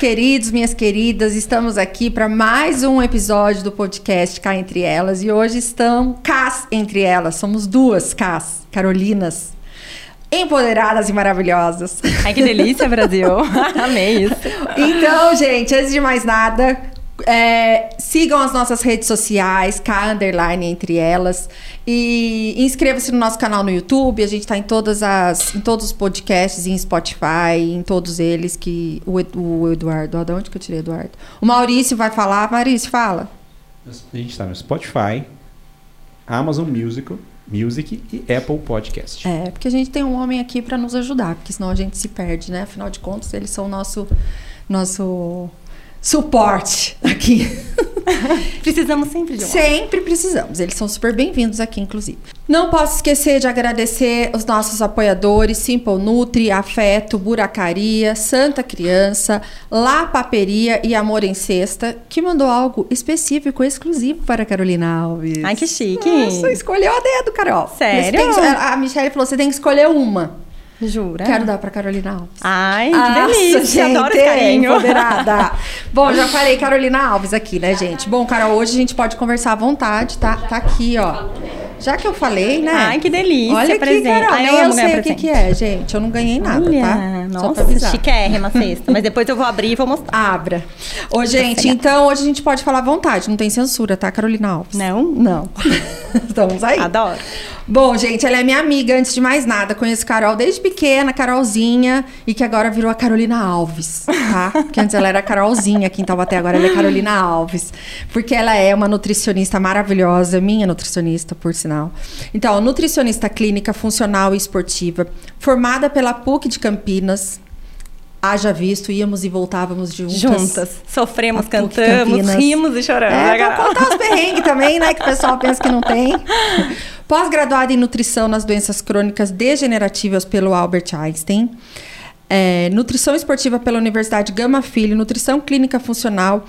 queridos, minhas queridas, estamos aqui para mais um episódio do podcast Cá Entre Elas e hoje estão Cas entre elas, somos duas Cas, Carolinas, empoderadas e maravilhosas. Ai, que delícia, Brasil! Amei isso. Então, gente, antes de mais nada, é, sigam as nossas redes sociais, K underline entre elas. E inscreva-se no nosso canal no YouTube. A gente está em todas as. em todos os podcasts, em Spotify, em todos eles que. O, o Eduardo. De onde que eu tirei Eduardo? O Maurício vai falar. Maurício, fala. A gente está no Spotify, Amazon Music, Music e Apple Podcast. É, porque a gente tem um homem aqui para nos ajudar, porque senão a gente se perde, né? Afinal de contas, eles são nosso nosso suporte aqui. Precisamos sempre de um. Sempre precisamos. Eles são super bem-vindos aqui, inclusive. Não posso esquecer de agradecer os nossos apoiadores: Simple Nutri, Afeto, Buracaria, Santa Criança, La Paperia e Amor em Cesta, que mandou algo específico, exclusivo para Carolina Alves. Ai, que chique. Nossa, escolheu a dedo, Carol. Sério? Que, a Michelle falou: você tem que escolher uma. Jura? Quero dar pra Carolina Alves. Ai, que Nossa, delícia. Gente, Adoro esse carinho. Empoderada. Bom, já falei Carolina Alves aqui, né, gente? Bom, Carol, hoje a gente pode conversar à vontade, tá? Tá aqui, ó. Já que eu falei, né? Ai, que delícia. Olha presente. aqui, Carol, Ai, eu, eu sei o que, que é, gente. Eu não ganhei nada, Olha, tá? Nossa, chiquérrima cesta. Mas depois eu vou abrir e vou mostrar. Abra. Ô, gente, então hoje a gente pode falar à vontade. Não tem censura, tá, Carolina Alves? Não? Não. Estamos aí. Adoro. Bom, gente, ela é minha amiga, antes de mais nada. Conheço Carol desde pequena, Carolzinha, e que agora virou a Carolina Alves, tá? Porque antes ela era Carolzinha aqui em Taubaté, agora ela é Carolina Alves. Porque ela é uma nutricionista maravilhosa, minha nutricionista, por sinal. Então, nutricionista clínica, funcional e esportiva, formada pela PUC de Campinas, Haja visto, íamos e voltávamos juntas. Juntas. Sofremos, cantamos, rimos e choramos. É, pra contar os perrengues também, né? Que o pessoal pensa que não tem. Pós-graduada em nutrição nas doenças crônicas degenerativas pelo Albert Einstein. É, nutrição esportiva pela Universidade Gama Filho. Nutrição clínica funcional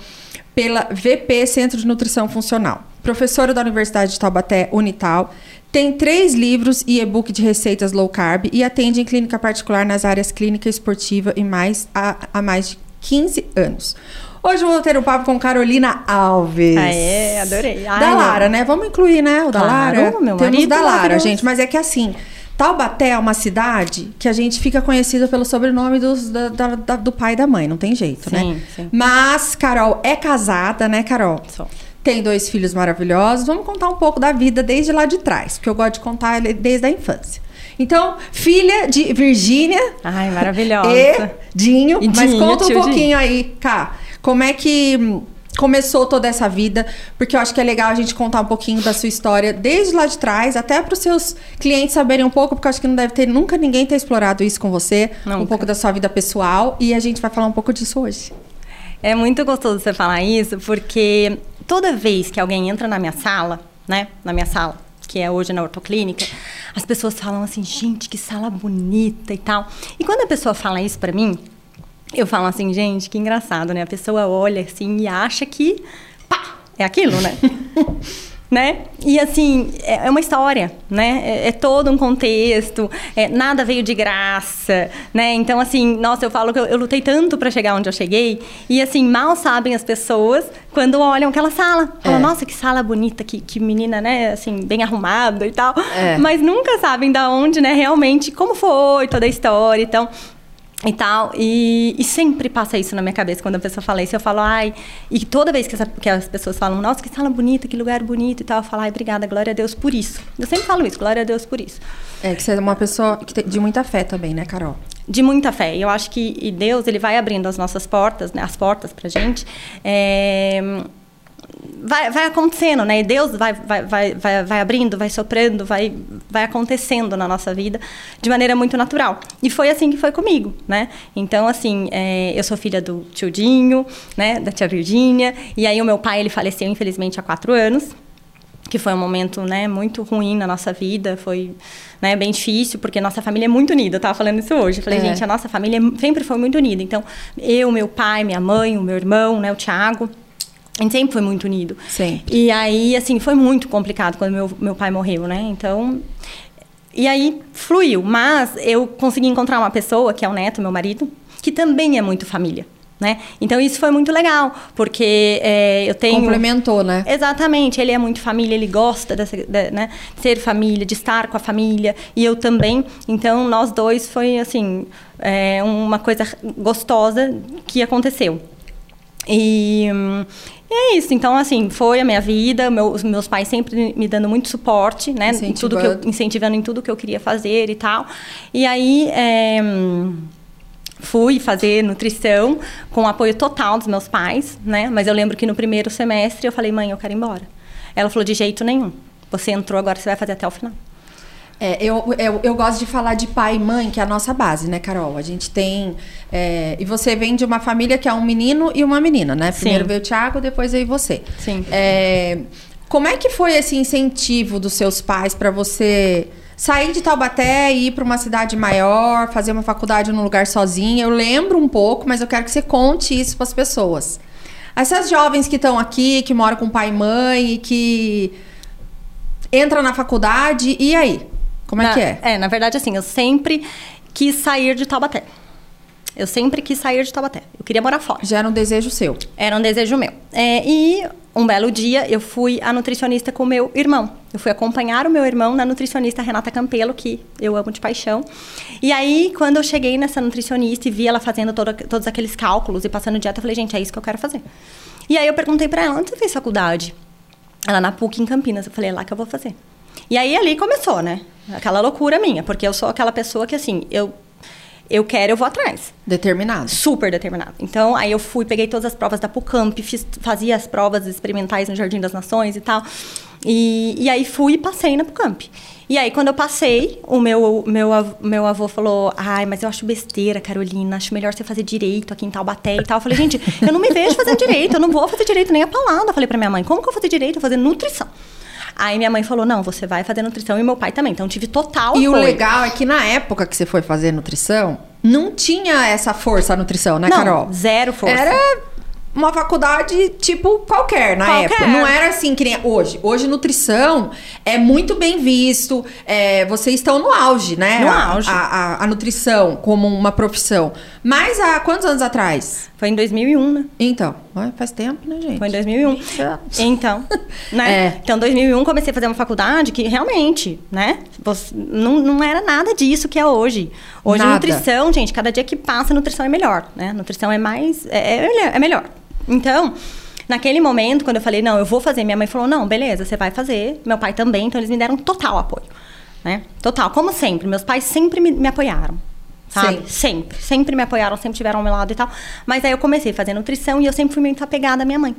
pela VP Centro de Nutrição Funcional. Professora da Universidade de Taubaté, Unital. Tem três livros e e-book de receitas low carb e atende em clínica particular nas áreas clínica e esportiva e mais há, há mais de 15 anos. Hoje eu vou ter um papo com Carolina Alves. Ah, é, adorei. Ai, da Lara, né? Vamos incluir, né? O da claro, Lara. Meu Temos marido da Lara, gente. Mas é que assim, Taubaté é uma cidade que a gente fica conhecida pelo sobrenome dos, da, da, do pai e da mãe, não tem jeito, sim, né? Sim. Mas Carol é casada, né, Carol? Sou tem dois filhos maravilhosos. Vamos contar um pouco da vida desde lá de trás, porque eu gosto de contar desde a infância. Então, filha de Virgínia. Ai, maravilhosa. E Dinho. E mas Dinho, conta um pouquinho Dinho. aí, cá. Como é que começou toda essa vida? Porque eu acho que é legal a gente contar um pouquinho da sua história desde lá de trás, até para os seus clientes saberem um pouco, porque eu acho que não deve ter nunca ninguém ter explorado isso com você, nunca. um pouco da sua vida pessoal, e a gente vai falar um pouco disso hoje. É muito gostoso você falar isso, porque toda vez que alguém entra na minha sala, né, na minha sala, que é hoje na ortoclínica, as pessoas falam assim, gente, que sala bonita e tal. E quando a pessoa fala isso para mim, eu falo assim, gente, que engraçado, né? A pessoa olha assim e acha que, pá, é aquilo, né? né? E assim, é, é uma história, né? É, é todo um contexto, é, nada veio de graça, né? Então, assim, nossa, eu falo que eu, eu lutei tanto para chegar onde eu cheguei, e assim, mal sabem as pessoas quando olham aquela sala. Falam, é. nossa, que sala bonita, que, que menina, né? Assim, bem arrumada e tal. É. Mas nunca sabem da onde, né, realmente, como foi toda a história. Então, e tal. E, e, sempre passa isso na minha cabeça quando a pessoa fala isso. Eu falo, ai. E toda vez que, essa, que, as pessoas falam, nossa, que sala bonita, que lugar bonito e tal, eu falo, ai, obrigada, glória a Deus por isso. Eu sempre falo isso, glória a Deus por isso. É, que você é uma pessoa de muita fé também, né, Carol? De muita fé. Eu acho que Deus, ele vai abrindo as nossas portas, né, as portas pra gente. É vai, vai acontecendo, né? E Deus vai, vai, vai, vai, vai abrindo, vai soprando, vai, vai acontecendo na nossa vida de maneira muito natural. E foi assim que foi comigo, né? Então, assim, é, eu sou filha do tio Dinho, né? Da tia Virgínia. E aí o meu pai, ele faleceu, infelizmente, há quatro anos. Que foi um momento, né, muito ruim na nossa vida. Foi, né, bem difícil, porque nossa família é muito unida. Eu tava falando isso hoje. Eu falei, é. gente, a nossa família sempre foi muito unida. Então, eu, meu pai, minha mãe, o meu irmão, né, o Tiago a gente sempre foi muito unido. Sempre. E aí, assim, foi muito complicado quando meu, meu pai morreu, né? Então. E aí fluiu. Mas eu consegui encontrar uma pessoa, que é o Neto, meu marido, que também é muito família. né? Então isso foi muito legal, porque é, eu tenho... Complementou, né? Exatamente, ele é muito família, ele gosta dessa, de, né, ser família, de estar com a família, e eu também. Então, nós dois foi, assim, é, uma coisa gostosa que aconteceu. E, hum, é isso, então, assim, foi a minha vida, meu, os meus pais sempre me dando muito suporte, né? Em tudo que eu, incentivando em tudo que eu queria fazer e tal. E aí... É, fui fazer nutrição com o apoio total dos meus pais, né? Mas eu lembro que no primeiro semestre eu falei, mãe, eu quero ir embora. Ela falou, de jeito nenhum. Você entrou, agora você vai fazer até o final. É, eu, eu, eu, gosto de falar de pai e mãe, que é a nossa base, né, Carol? A gente tem. É, e você vem de uma família que é um menino e uma menina, né? Primeiro Sim. veio o Thiago, depois veio você. Sim. É, como é que foi esse incentivo dos seus pais para você sair de Taubaté e ir para uma cidade maior, fazer uma faculdade num lugar sozinha. Eu lembro um pouco, mas eu quero que você conte isso para as pessoas. Essas jovens que estão aqui, que moram com pai e mãe e que entram na faculdade, e aí? Como é na, que é? É, na verdade, assim, eu sempre quis sair de Taubaté. Eu sempre quis sair de Taubaté. Eu queria morar fora. Já era um desejo seu? Era um desejo meu. É, e um belo dia eu fui a nutricionista com meu irmão. Eu fui acompanhar o meu irmão na nutricionista Renata Campelo, que eu amo de paixão. E aí, quando eu cheguei nessa nutricionista e vi ela fazendo todo, todos aqueles cálculos e passando dieta, eu falei, gente, é isso que eu quero fazer. E aí eu perguntei para ela, onde você fez faculdade? Ela na PUC em Campinas. Eu falei, é lá que eu vou fazer. E aí ali começou, né? Aquela loucura minha, porque eu sou aquela pessoa que assim, eu eu quero, eu vou atrás. Determinado. Super determinado. Então, aí eu fui, peguei todas as provas da PUCamp, fiz, fazia as provas experimentais no Jardim das Nações e tal. E, e aí fui e passei na PUCamp. E aí, quando eu passei, o meu, meu, meu avô falou: Ai, mas eu acho besteira, Carolina, acho melhor você fazer direito aqui em Taubaté e tal. Eu falei: Gente, eu não me vejo fazendo direito, eu não vou fazer direito nem a palavra. Eu falei pra minha mãe: Como que eu vou fazer direito? Eu vou fazer nutrição. Aí minha mãe falou: não, você vai fazer nutrição e meu pai também. Então tive total. E apoio. o legal é que na época que você foi fazer nutrição, não tinha essa força a nutrição, né, não, Carol? Zero força. Era uma faculdade tipo qualquer na qualquer. época. Não era assim que nem hoje. Hoje, nutrição é muito bem visto. É, vocês estão no auge, né? No a, auge. A, a, a, nutrição como uma profissão. Mas há quantos anos atrás? Foi em 2001, né? Então, faz tempo, né, gente? Foi em 2001. Então, né? É. Então, em 2001 comecei a fazer uma faculdade que realmente, né? Não, não era nada disso que é hoje. Hoje, nada. nutrição, gente, cada dia que passa, nutrição é melhor, né? Nutrição é mais... é, é melhor. Então, naquele momento, quando eu falei, não, eu vou fazer, minha mãe falou, não, beleza, você vai fazer. Meu pai também, então eles me deram total apoio. Né? Total, como sempre. Meus pais sempre me, me apoiaram. Sabe? Sim. Sempre. Sempre me apoiaram, sempre tiveram ao meu lado e tal. Mas aí eu comecei a fazer nutrição e eu sempre fui muito apegada à minha mãe.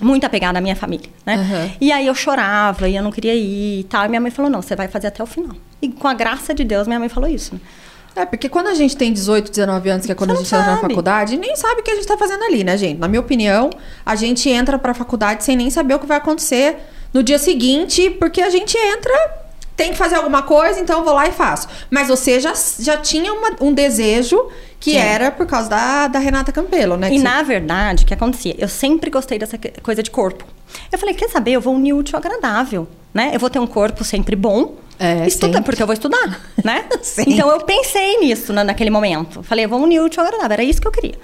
Muito apegada à minha família, né? Uhum. E aí eu chorava e eu não queria ir e tal. E minha mãe falou, não, você vai fazer até o final. E com a graça de Deus, minha mãe falou isso. Né? É, porque quando a gente tem 18, 19 anos, que é quando Você a gente entra na faculdade, nem sabe o que a gente está fazendo ali, né, gente? Na minha opinião, a gente entra para a faculdade sem nem saber o que vai acontecer no dia seguinte, porque a gente entra, tem que fazer alguma coisa, então eu vou lá e faço. Mas você já, já tinha uma, um desejo que Sim. era por causa da, da Renata Campelo, né? E na verdade, o que acontecia? Eu sempre gostei dessa coisa de corpo. Eu falei, quer saber? Eu vou unir útil ao agradável, né? Eu vou ter um corpo sempre bom, é, Estuda, porque eu vou estudar, né? então eu pensei nisso na, naquele momento. Falei, vamos unir o útil ao agradável, era isso que eu queria.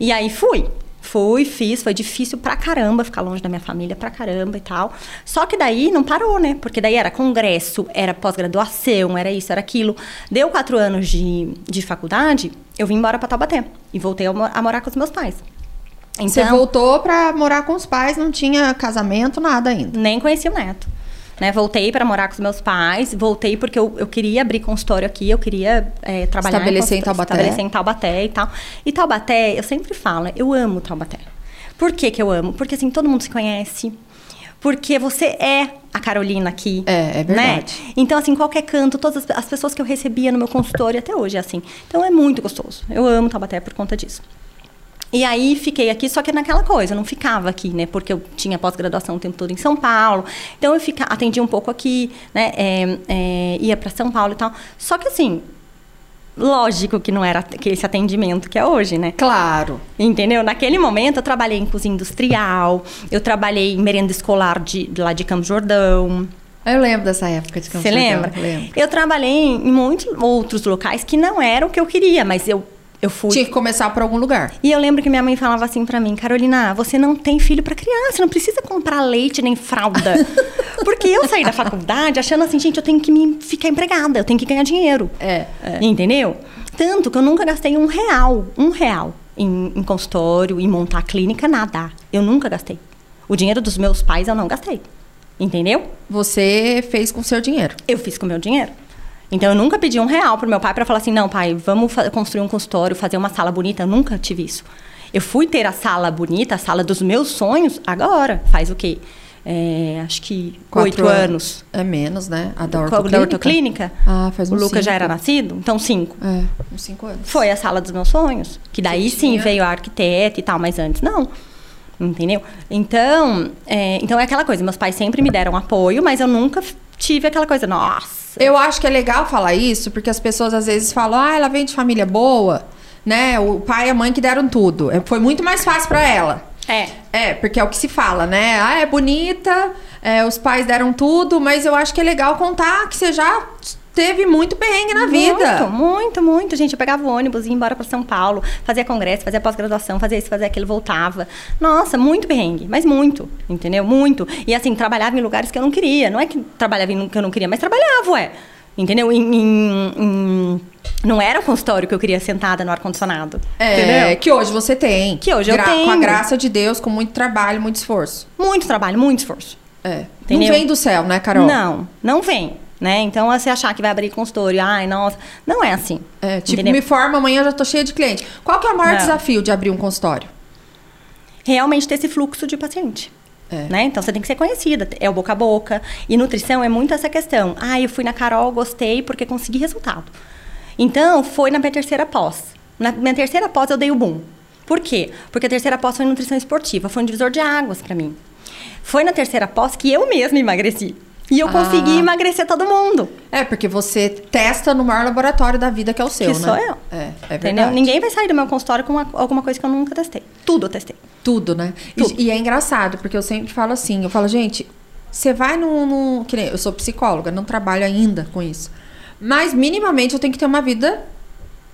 E aí fui. Fui, fiz, foi difícil pra caramba ficar longe da minha família, pra caramba e tal. Só que daí não parou, né? Porque daí era congresso, era pós-graduação, era isso, era aquilo. Deu quatro anos de, de faculdade, eu vim embora pra Taubaté. E voltei a, a morar com os meus pais. Então, Você voltou pra morar com os pais, não tinha casamento, nada ainda? Nem conhecia o neto. Né? Voltei para morar com os meus pais, voltei porque eu, eu queria abrir consultório aqui, eu queria é, trabalhar estabelecer em, em Taubaté. Estabelecer em Taubaté e tal. E Taubaté, eu sempre falo, né? eu amo Taubaté. Por que, que eu amo? Porque assim, todo mundo se conhece. Porque você é a Carolina aqui. É, é verdade. Né? Então, assim, qualquer canto, todas as, as pessoas que eu recebia no meu consultório até hoje é assim. Então é muito gostoso. Eu amo Taubaté por conta disso. E aí fiquei aqui, só que naquela coisa, eu não ficava aqui, né? Porque eu tinha pós-graduação o tempo todo em São Paulo. Então eu fica, atendia um pouco aqui, né? É, é, ia para São Paulo e tal. Só que assim, lógico que não era esse atendimento que é hoje, né? Claro. Entendeu? Naquele momento eu trabalhei em cozinha industrial, eu trabalhei em merenda escolar de, lá de Campos Jordão. Eu lembro dessa época de Campos Você lembra? Lembro. Eu trabalhei em muitos outros locais que não eram o que eu queria, mas eu Eu fui. Tinha que começar por algum lugar. E eu lembro que minha mãe falava assim pra mim, Carolina, você não tem filho pra criar, você não precisa comprar leite nem fralda. Porque eu saí da faculdade achando assim, gente, eu tenho que me ficar empregada, eu tenho que ganhar dinheiro. É, é. Entendeu? Tanto que eu nunca gastei um real, um real em, em consultório, em montar clínica, nada. Eu nunca gastei. O dinheiro dos meus pais eu não gastei. Entendeu? Você fez com seu dinheiro. Eu fiz com o meu dinheiro. Então eu nunca pedi um real pro meu pai para falar assim, não, pai, vamos construir um consultório, fazer uma sala bonita. Eu nunca tive isso. Eu fui ter a sala bonita, a sala dos meus sonhos, agora. Faz o quê? É, acho que oito anos. É menos, né? A da ortoclínica. Da ortoclínica. Ah, faz O uns Lucas já era nascido, então cinco. É, uns cinco anos. Foi a sala dos meus sonhos. Que daí Você sim veio a arquiteta e tal, mas antes não. Entendeu? Então, é, então é aquela coisa. Meus pais sempre me deram apoio, mas eu nunca tive aquela coisa, nossa. Eu acho que é legal falar isso, porque as pessoas às vezes falam, ah, ela vem de família boa, né? O pai e a mãe que deram tudo. É, Foi muito mais fácil pra ela. É. É, porque é o que se fala, né? Ah, é bonita, é, os pais deram tudo, mas eu acho que é legal contar que você já teve muito perrengue na vida. Muito, muito, muito. Gente, eu pegava o ônibus, ia embora para São Paulo, fazia congresso, fazia pós-graduação, fazia isso, fazia aquilo, voltava. Nossa, muito perrengue, mas muito, entendeu? Muito. E assim, trabalhava em lugares que eu não queria. Não é que trabalhava em que eu não queria, mas trabalhava, ué. Entendeu? Em, em- em- Não era o consultório que eu queria sentada no ar-condicionado. É, entendeu? que hoje você tem. Que hoje eu Com a tenho. graça de Deus, com muito trabalho, muito esforço. Muito trabalho, muito esforço. É. Entendeu? Não vem do céu, né, Carol? Não, não vem. Né? Então, você achar que vai abrir consultório, ai, nossa. Não é assim. É, tipo, entendeu? me forma, amanhã eu já tô cheia de cliente. Qual que é o maior Não. desafio de abrir um consultório? realmente ter esse fluxo de paciente. É. Né? Então você tem que ser conhecida, é o boca a boca. E nutrição é muito essa questão. Ah, eu fui na Carol, gostei porque consegui resultado. Então foi na minha terceira pós. Na minha terceira pós eu dei o boom. Por quê? Porque a terceira pós foi em nutrição esportiva, foi um divisor de águas para mim. Foi na terceira pós que eu mesma emagreci. E eu Ah. consegui emagrecer todo mundo. É, porque você testa no maior laboratório da vida, que é o seu, Que né? sou eu. É, é Entendeu? verdade. Ninguém vai sair do meu consultório com uma- alguma coisa que eu nunca testei. Tudo eu testei. Tudo, né? E- Tudo. E, é engraçado, porque eu sempre falo assim, eu falo, gente, você vai num, num- que nem, eu sou psicóloga, não trabalho ainda com isso. Mas minimamente eu tenho que ter uma vida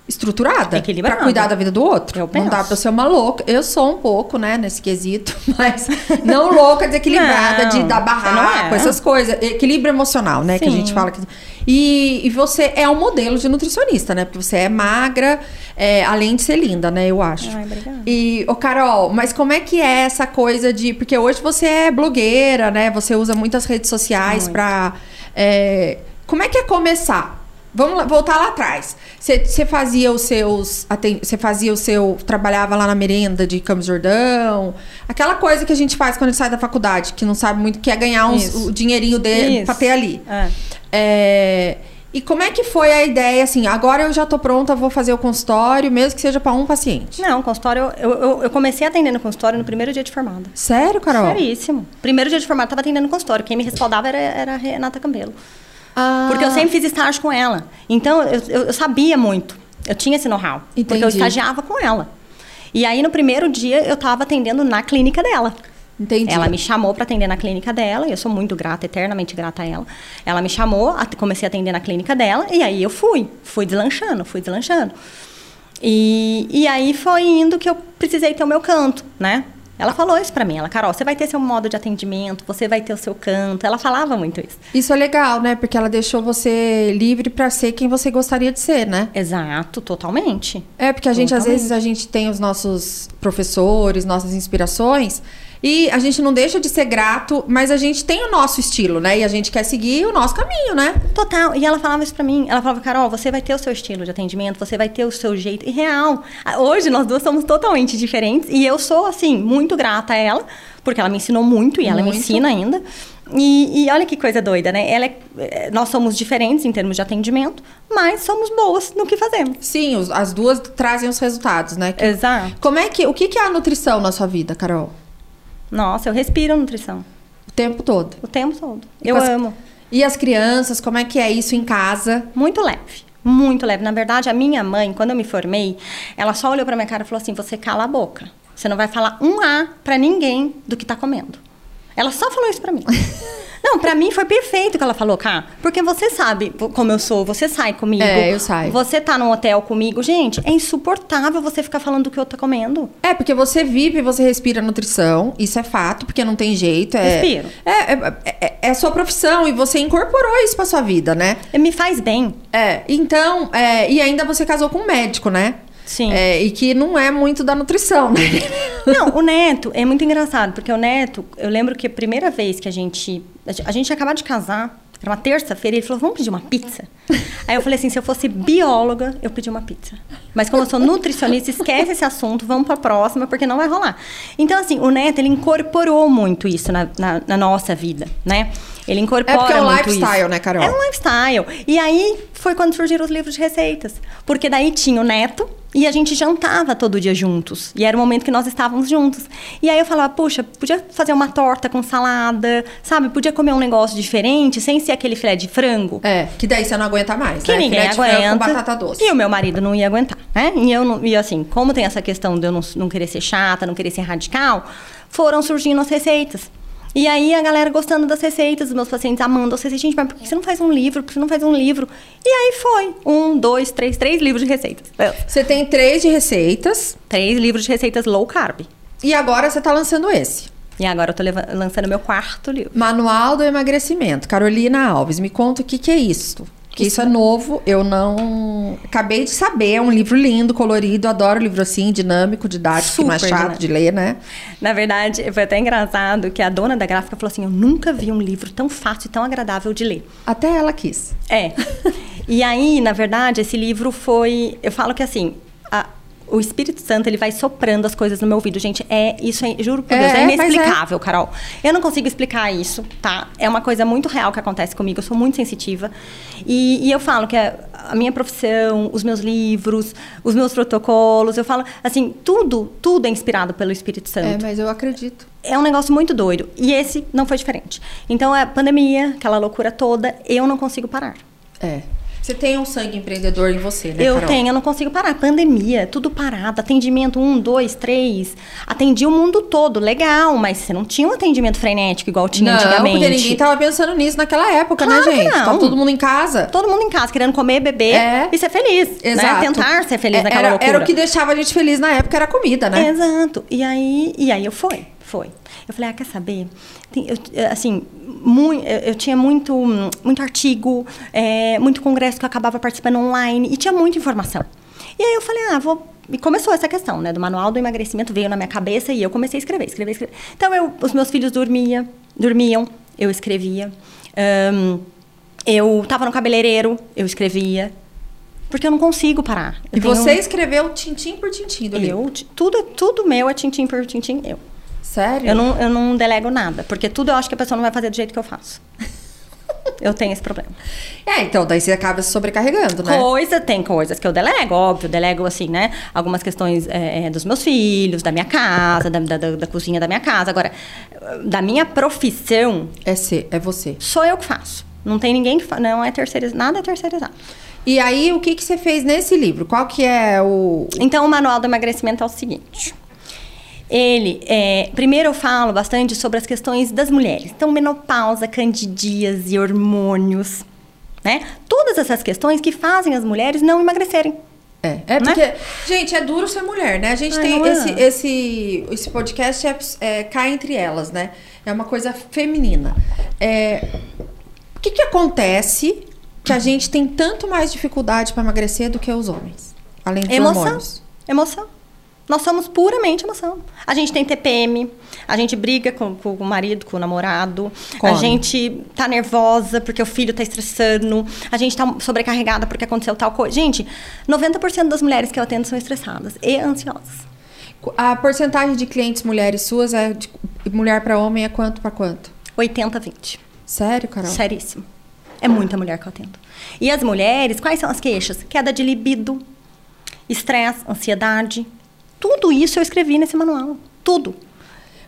estruturada Equilibrada. pra cuidar da vida do outro. Eu não dá penso. pra ser uma louca. Eu sou um pouco, né, nesse quesito, mas não louca, desequilibrada, Não, de dar barraco, é. essas coisas. Equilíbrio emocional, né, que a Sim. gente fala. Que... E, e você é um modelo de nutricionista, né? Porque você é magra, é, além de ser linda, né, eu acho. Ai, obrigada. E, ô Carol, mas como é que é essa coisa de. Porque hoje você é blogueira, né? Você usa muitas redes sociais Muito. pra. é, como é que é começar? Vamos lá- voltar lá atrás. Você fazia os seus. Você fazia o seu. Trabalhava lá na merenda de Campos Jordão. Aquela coisa que a gente faz quando a gente sai da faculdade, que não sabe muito, que é ganhar uns- o dinheirinho dele pra ter ali. É. É, e como é que foi a ideia, assim, agora eu já tô pronta, vou fazer o consultório, mesmo que seja pra um paciente? Não, consultório, eu, eu, eu comecei atendendo consultório no primeiro dia de formada. Sério, Carol? Seríssimo. Primeiro dia de formada, tava atendendo consultório. Quem me respaldava era, era a Renata Campelo. Ah, Porque eu sempre fiz estágio com ela. Então, eu, eu, eu sabia muito. Eu tinha esse know-how. Porque eu estagiava com ela. E aí, no primeiro dia, eu tava atendendo na clínica dela. Entendi. Ela me chamou para atender na clínica dela, e eu sou muito grata, eternamente grata a ela. Ela me chamou, comecei a atender na clínica dela, e aí eu fui, fui deslanchando, fui deslanchando. E, e aí foi indo que eu precisei ter o meu canto, né? Ela falou isso pra mim, ela, Carol, você vai ter seu modo de atendimento, você vai ter o seu canto. Ela falava muito isso. Isso é legal, né? Porque ela deixou você livre pra ser quem você gostaria de ser, né? Exato, totalmente. É, porque a gente, às Totalmente. vezes, a gente tem os nossos professores, nossas inspirações, e a gente não deixa de ser grato, mas a gente tem o nosso estilo, né? E a gente quer seguir o nosso caminho, né? Total. E ela falava isso pra mim. Ela falava, Carol, você vai ter o seu estilo de atendimento, você vai ter o seu jeito. E real. Hoje nós duas somos totalmente diferentes. E eu sou, assim, muito grata a ela, porque ela me ensinou muito e ela me Muito. ensina ainda. E, e olha que coisa doida, né? Ela é- é- nós somos diferentes em termos de atendimento, mas somos boas no que fazemos. Sim, os- as duas trazem os resultados, né? Que- Exato. Como é que. O que que é a nutrição na sua vida, Carol? Nossa, eu respiro nutrição O tempo todo. o tempo todo. E Eu as- amo. E as crianças, como é que é isso em casa? Muito leve. Muito leve. Na verdade, a minha mãe, quando eu me formei, ela só olhou pra minha cara e falou assim: você cala a boca. Você não vai falar um A pra ninguém do que tá comendo. Ela só falou isso pra mim. Não, pra mim foi perfeito o que ela falou, Cá. Porque você sabe como eu sou, você sai comigo. É, eu saio. Você tá num hotel comigo. Gente, é insuportável você ficar falando do que eu tô comendo. É, porque você vive, você respira nutrição, isso é fato, porque não tem jeito. É, Respiro. É, é, é, é a sua profissão e você incorporou isso pra sua vida, né? Me faz bem. É, então, é, e ainda você casou com um médico, né? Sim. É, e que não é muito da nutrição, né? Não, o Neto é muito engraçado, porque o Neto, eu lembro que a primeira vez que a gente. A gente tinha acabado de casar, era uma terça-feira, ele falou: vamos pedir uma pizza? Aí eu falei assim: se eu fosse bióloga, eu pedi uma pizza. Mas como eu sou nutricionista, esquece esse assunto, vamos pra próxima, porque não vai rolar. Então, assim, o Neto, ele incorporou muito isso na, na, na nossa vida, né? Ele incorpora É porque é um lifestyle, isso. né, Carol? É um lifestyle. E aí foi quando surgiram os livros de receitas. Porque daí tinha o neto e a gente jantava todo dia juntos. E era o momento que nós estávamos juntos. E aí eu falava, puxa, podia fazer uma torta com salada, sabe? Podia comer um negócio diferente, sem ser aquele filé de frango. É, que daí você não aguenta mais, Que né? ninguém Filé de frango aguenta. com batata doce. E o meu marido não ia aguentar, né? E eu não, e assim, como tem essa questão de eu não, não querer ser chata, não querer ser radical, foram surgindo as receitas. E aí a galera gostando das receitas, os meus pacientes amando as receitas. Gente, mas por que você não faz um livro? Por que você não faz um livro? E aí foi. Um, dois, três, três livros de receitas. Você tem três de receitas Três livros de receitas low carb. e agora você tá lançando esse. E agora eu tô lançando meu quarto livro. Manual do Emagrecimento. Carolina Alves, me conta o que, que é isso. Que isso é novo, eu não. Acabei de saber, é um livro lindo, colorido, adoro livro assim, dinâmico, didático, é Super chato dinâmico. de ler, né? Na verdade, foi até engraçado que a dona da gráfica falou assim: Eu nunca vi um livro tão fácil e tão agradável de ler. Até ela quis. É. E aí, na verdade, esse livro foi. Eu falo que assim. a- o Espírito Santo, ele vai soprando as coisas no meu ouvido. Gente, é isso, é, juro por É, Deus, é mas é. inexplicável, Carol. Eu não consigo explicar isso, tá? É uma coisa muito real que acontece comigo. Eu sou muito sensitiva. E, e eu falo que a, a minha profissão, os meus livros, os meus protocolos, eu falo, assim, tudo, tudo é inspirado pelo Espírito Santo É, mas eu acredito. é um negócio muito doido. E esse não foi diferente. Então, a pandemia, aquela loucura toda, eu não consigo parar. É. Você tem um sangue empreendedor em você, né, eu Carol? tenho, eu não consigo parar. Pandemia, tudo parado. Atendimento um, dois, três. Atendi o mundo todo, legal, mas você não tinha um atendimento frenético igual tinha Não, antigamente. porque ninguém tava pensando nisso naquela época, Claro né, gente? não. Tava todo mundo em casa. Todo mundo em casa, querendo comer, beber É. e ser feliz. Exato. Né? Tentar ser feliz É, naquela era, loucura. Era o que deixava a gente feliz na época, era a comida, né? Exato. E aí, e aí eu fui, foi. Eu falei, ah, quer saber? Eu- eu, assim, mui- eu, eu tinha muito, muito artigo, é, muito congresso que eu acabava participando online e tinha muita informação. E aí eu falei, ah, vou. E começou essa questão, né? Do manual do emagrecimento veio na minha cabeça e eu comecei a escrever, escrever, escrever. Então, eu, os meus filhos dormia, dormiam, eu escrevia. Ahn, eu tava no cabeleireiro, eu escrevia. Porque eu não consigo parar. Eu E tenho- você escreveu tintim por tintim do livro. eu, tudo, tudo meu é tintim por tintim, eu. Sério? Eu não, eu não delego nada, porque tudo eu acho que a pessoa não vai fazer do jeito que eu faço. eu tenho esse problema. É, então daí você acaba se sobrecarregando, né? Coisa, tem coisas que eu delego, óbvio, delego assim, né? Algumas questões é, é, dos meus filhos, da minha casa, da, da, da- da cozinha da minha casa. Agora, da minha profissão, É ser, é você. sou eu que faço. Não tem ninguém que fa... Não é terceirizado, nada é terceirizado. E aí, o que, que você fez nesse livro? Qual que é o... Então, o manual do emagrecimento é o seguinte. Ele, é, primeiro eu falo bastante sobre as questões das mulheres. Então, menopausa, candidíase, hormônios, né? Todas essas questões que fazem as mulheres não emagrecerem. É, é Né? porque, gente, é duro ser mulher, né? A gente Ai, tem é? esse, esse, esse podcast é, é, cai entre elas, né? É uma coisa feminina. É, o que que acontece que a gente tem tanto mais dificuldade para emagrecer do que os homens? Além dos Emoção. hormônios. Emoção. Nós somos puramente emoção. A gente tem TPM, a gente briga com, com o marido, com o namorado, Come. a gente tá nervosa porque o filho tá estressando, a gente tá sobrecarregada porque aconteceu tal coisa. Gente, 90% das mulheres que eu atendo são estressadas e ansiosas. A porcentagem de clientes mulheres suas é de mulher para homem é quanto para quanto? 80, 20. Sério, Carol? Seríssimo. É muita mulher que eu atendo. E as mulheres, quais são as queixas? Queda de libido, estresse, ansiedade. Tudo isso eu escrevi nesse manual. Tudo.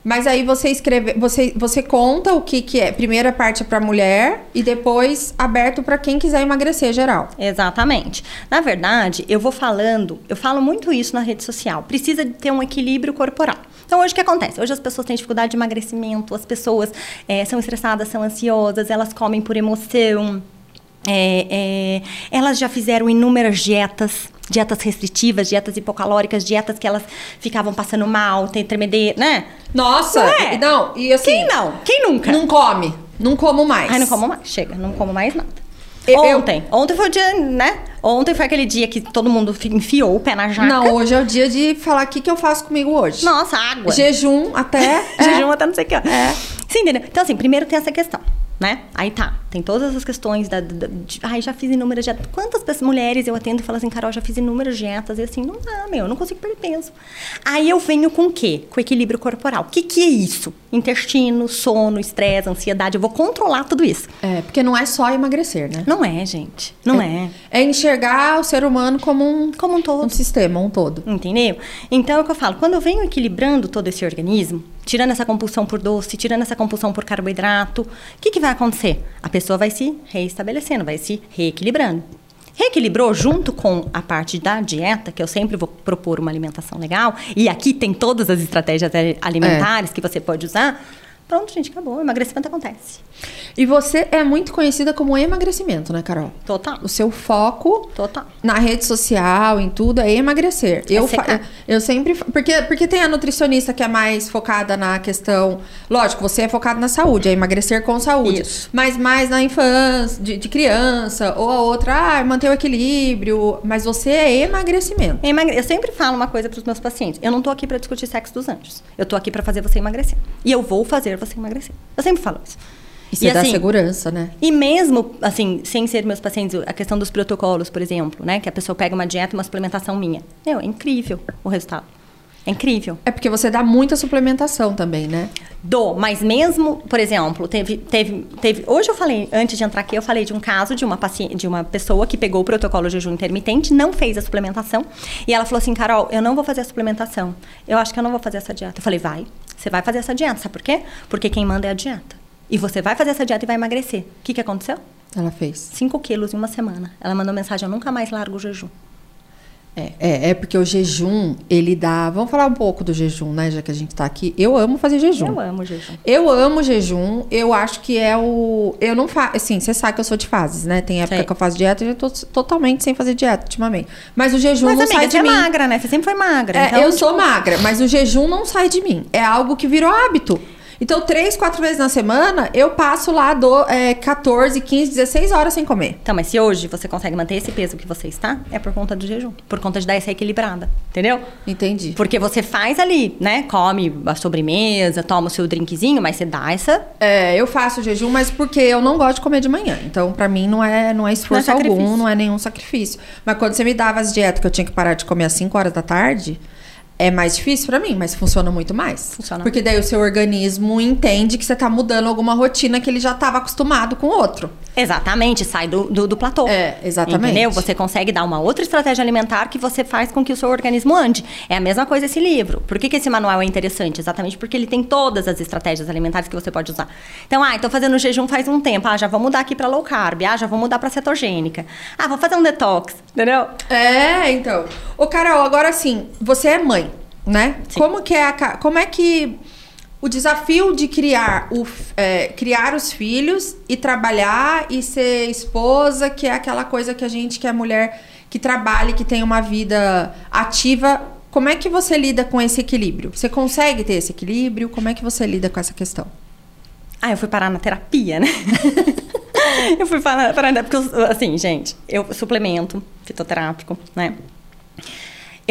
Mas aí você escreve, você, você conta o que que é. Primeira parte é para mulher e depois aberto para quem quiser emagrecer geral. Exatamente. Na verdade, eu vou falando, eu falo muito isso na rede social. Precisa de ter um equilíbrio corporal. Então, hoje o que acontece? Hoje as pessoas têm dificuldade de emagrecimento, as pessoas é, são estressadas, são ansiosas, elas comem por emoção. É, é, elas já fizeram inúmeras dietas, dietas restritivas, dietas hipocalóricas, dietas que elas ficavam passando mal, tem tremedeira, né? Nossa! Não é? Não, e assim. Quem não? Quem nunca? Não come. Não como mais. Ai, não como mais. Chega, não como mais nada. Eu- Ontem. Ontem foi o dia, né? Ontem foi aquele dia que todo mundo fi- enfiou o pé na jaca. Não, hoje é o dia de falar o que, que eu faço comigo hoje. Nossa, água. Jejum até. Jejum até não sei o que. É. Sim, entendeu? Então, assim, primeiro tem essa questão, né? Aí tá, tem todas as questões da... da de, ai, já fiz inúmeras dietas. Quantas pessoas, mulheres eu atendo e falo assim, Carol, já fiz inúmeras dietas. E assim, não dá, meu, eu não consigo perder peso. Aí eu venho com o quê? Com equilíbrio corporal. O que que é isso? Intestino, sono, estresse, ansiedade. Eu vou controlar tudo isso. É, porque não é só emagrecer, né? Não é, gente. Não é. É enxergar o ser humano como um, Como um todo. um sistema, um todo. Entendeu? Então é o que eu falo, quando eu venho equilibrando todo esse organismo, tirando essa compulsão por doce, tirando essa compulsão por carboidrato, o que, que vai acontecer? A pessoa vai se reestabelecendo, vai se reequilibrando. Reequilibrou junto com a parte da dieta, que eu sempre vou propor uma alimentação legal, e aqui tem todas as estratégias alimentares que você pode usar. Pronto, gente, acabou. O emagrecimento acontece. E você é muito conhecida como emagrecimento, né, Carol? Total. O seu foco Total. na rede social, em tudo, é emagrecer. eu, fa- secar. eu sempre. Porque, porque tem a nutricionista que é mais focada na questão. Lógico, você é focado na saúde, é emagrecer com saúde. Isso. Mas mais na infância, de, de criança, ou a outra, ah, manter o equilíbrio. Mas você é emagrecimento. Emagre- Eu sempre falo uma coisa para os meus pacientes. Eu não tô aqui para discutir sexo dos anjos. Eu tô aqui para fazer você emagrecer. E eu vou fazer você emagrecer. Eu sempre falo isso. E dá assim, segurança, né? E mesmo, assim, sem ser meus pacientes, a questão dos protocolos, por exemplo, né? Que a pessoa pega uma dieta uma suplementação minha. Meu, é incrível o resultado. É incrível. É porque você dá muita suplementação também, né? Dou, mas mesmo, por exemplo, teve, teve, teve. Hoje eu falei, antes de entrar aqui, eu falei de um caso de uma paciente, de uma pessoa que pegou o protocolo de jejum intermitente, não fez a suplementação, e ela falou assim, Carol, eu não vou fazer a suplementação. Eu acho que eu não vou fazer essa dieta. Eu falei, vai, você vai fazer essa dieta. Sabe por quê? Porque quem manda é a dieta. E você vai fazer essa dieta e vai emagrecer. O que, que aconteceu? Ela fez. 5 quilos em uma semana. Ela mandou mensagem, eu nunca mais largo o jejum. É, é, é porque o jejum, ele dá. Vamos falar um pouco do jejum, né? Já que a gente tá aqui. Eu amo fazer jejum. Eu amo jejum. Eu amo jejum, eu acho que é o. Eu não faço. Assim, você sabe que eu sou de fases, né? Tem época Sei. que eu faço dieta e eu tô totalmente sem fazer dieta ultimamente. Mas o jejum Mas, não amiga, sai você de é mim. magra, né? Você sempre foi magra. É, então, eu sou magra, mas o jejum não sai de mim. É algo que virou hábito. Então, três, quatro vezes na semana, eu passo lá do, é, 14, 15, 16 horas sem comer. Então, mas se hoje você consegue manter esse peso que você está, é por conta do jejum. Por conta de dar essa equilibrada. Entendeu? Entendi. Porque você faz ali, né? Come a sobremesa, toma o seu drinkzinho, mas você dá essa. É, eu faço jejum, mas porque eu não gosto de comer de manhã. Então, pra mim, não é, não é esforço Não é algum, não é nenhum sacrifício. Mas quando você me dava as dietas que eu tinha que parar de comer às 5 horas da tarde, é mais difícil pra mim, mas funciona muito mais. Funciona. Porque daí o seu organismo entende que você tá mudando alguma rotina que ele já tava acostumado com outro. Exatamente, sai do, do, do platô. É, exatamente. Entendeu? Você consegue dar uma outra estratégia alimentar que você faz com que o seu organismo ande. É a mesma coisa esse livro. Por que, que esse manual é interessante? Exatamente porque ele tem todas as estratégias alimentares que você pode usar. Então, ah, tô fazendo jejum faz um tempo. Ah, já vou mudar aqui para low carb. Ah, já vou mudar para cetogênica. Ah, vou fazer um detox. Entendeu? É, então. Ô, Carol, agora assim, você é mãe, né? Sim. Como que é a, como é que o desafio de criar o é, criar os filhos e trabalhar e ser esposa, que é aquela coisa que a gente que é mulher que trabalha, que tem uma vida ativa, como é que você lida com esse equilíbrio? Você consegue ter esse equilíbrio? Como é que você lida com essa questão? Ah, eu fui parar na terapia, né? eu fui parar, parar porque, eu, assim, gente, eu suplemento fitoterápico, né?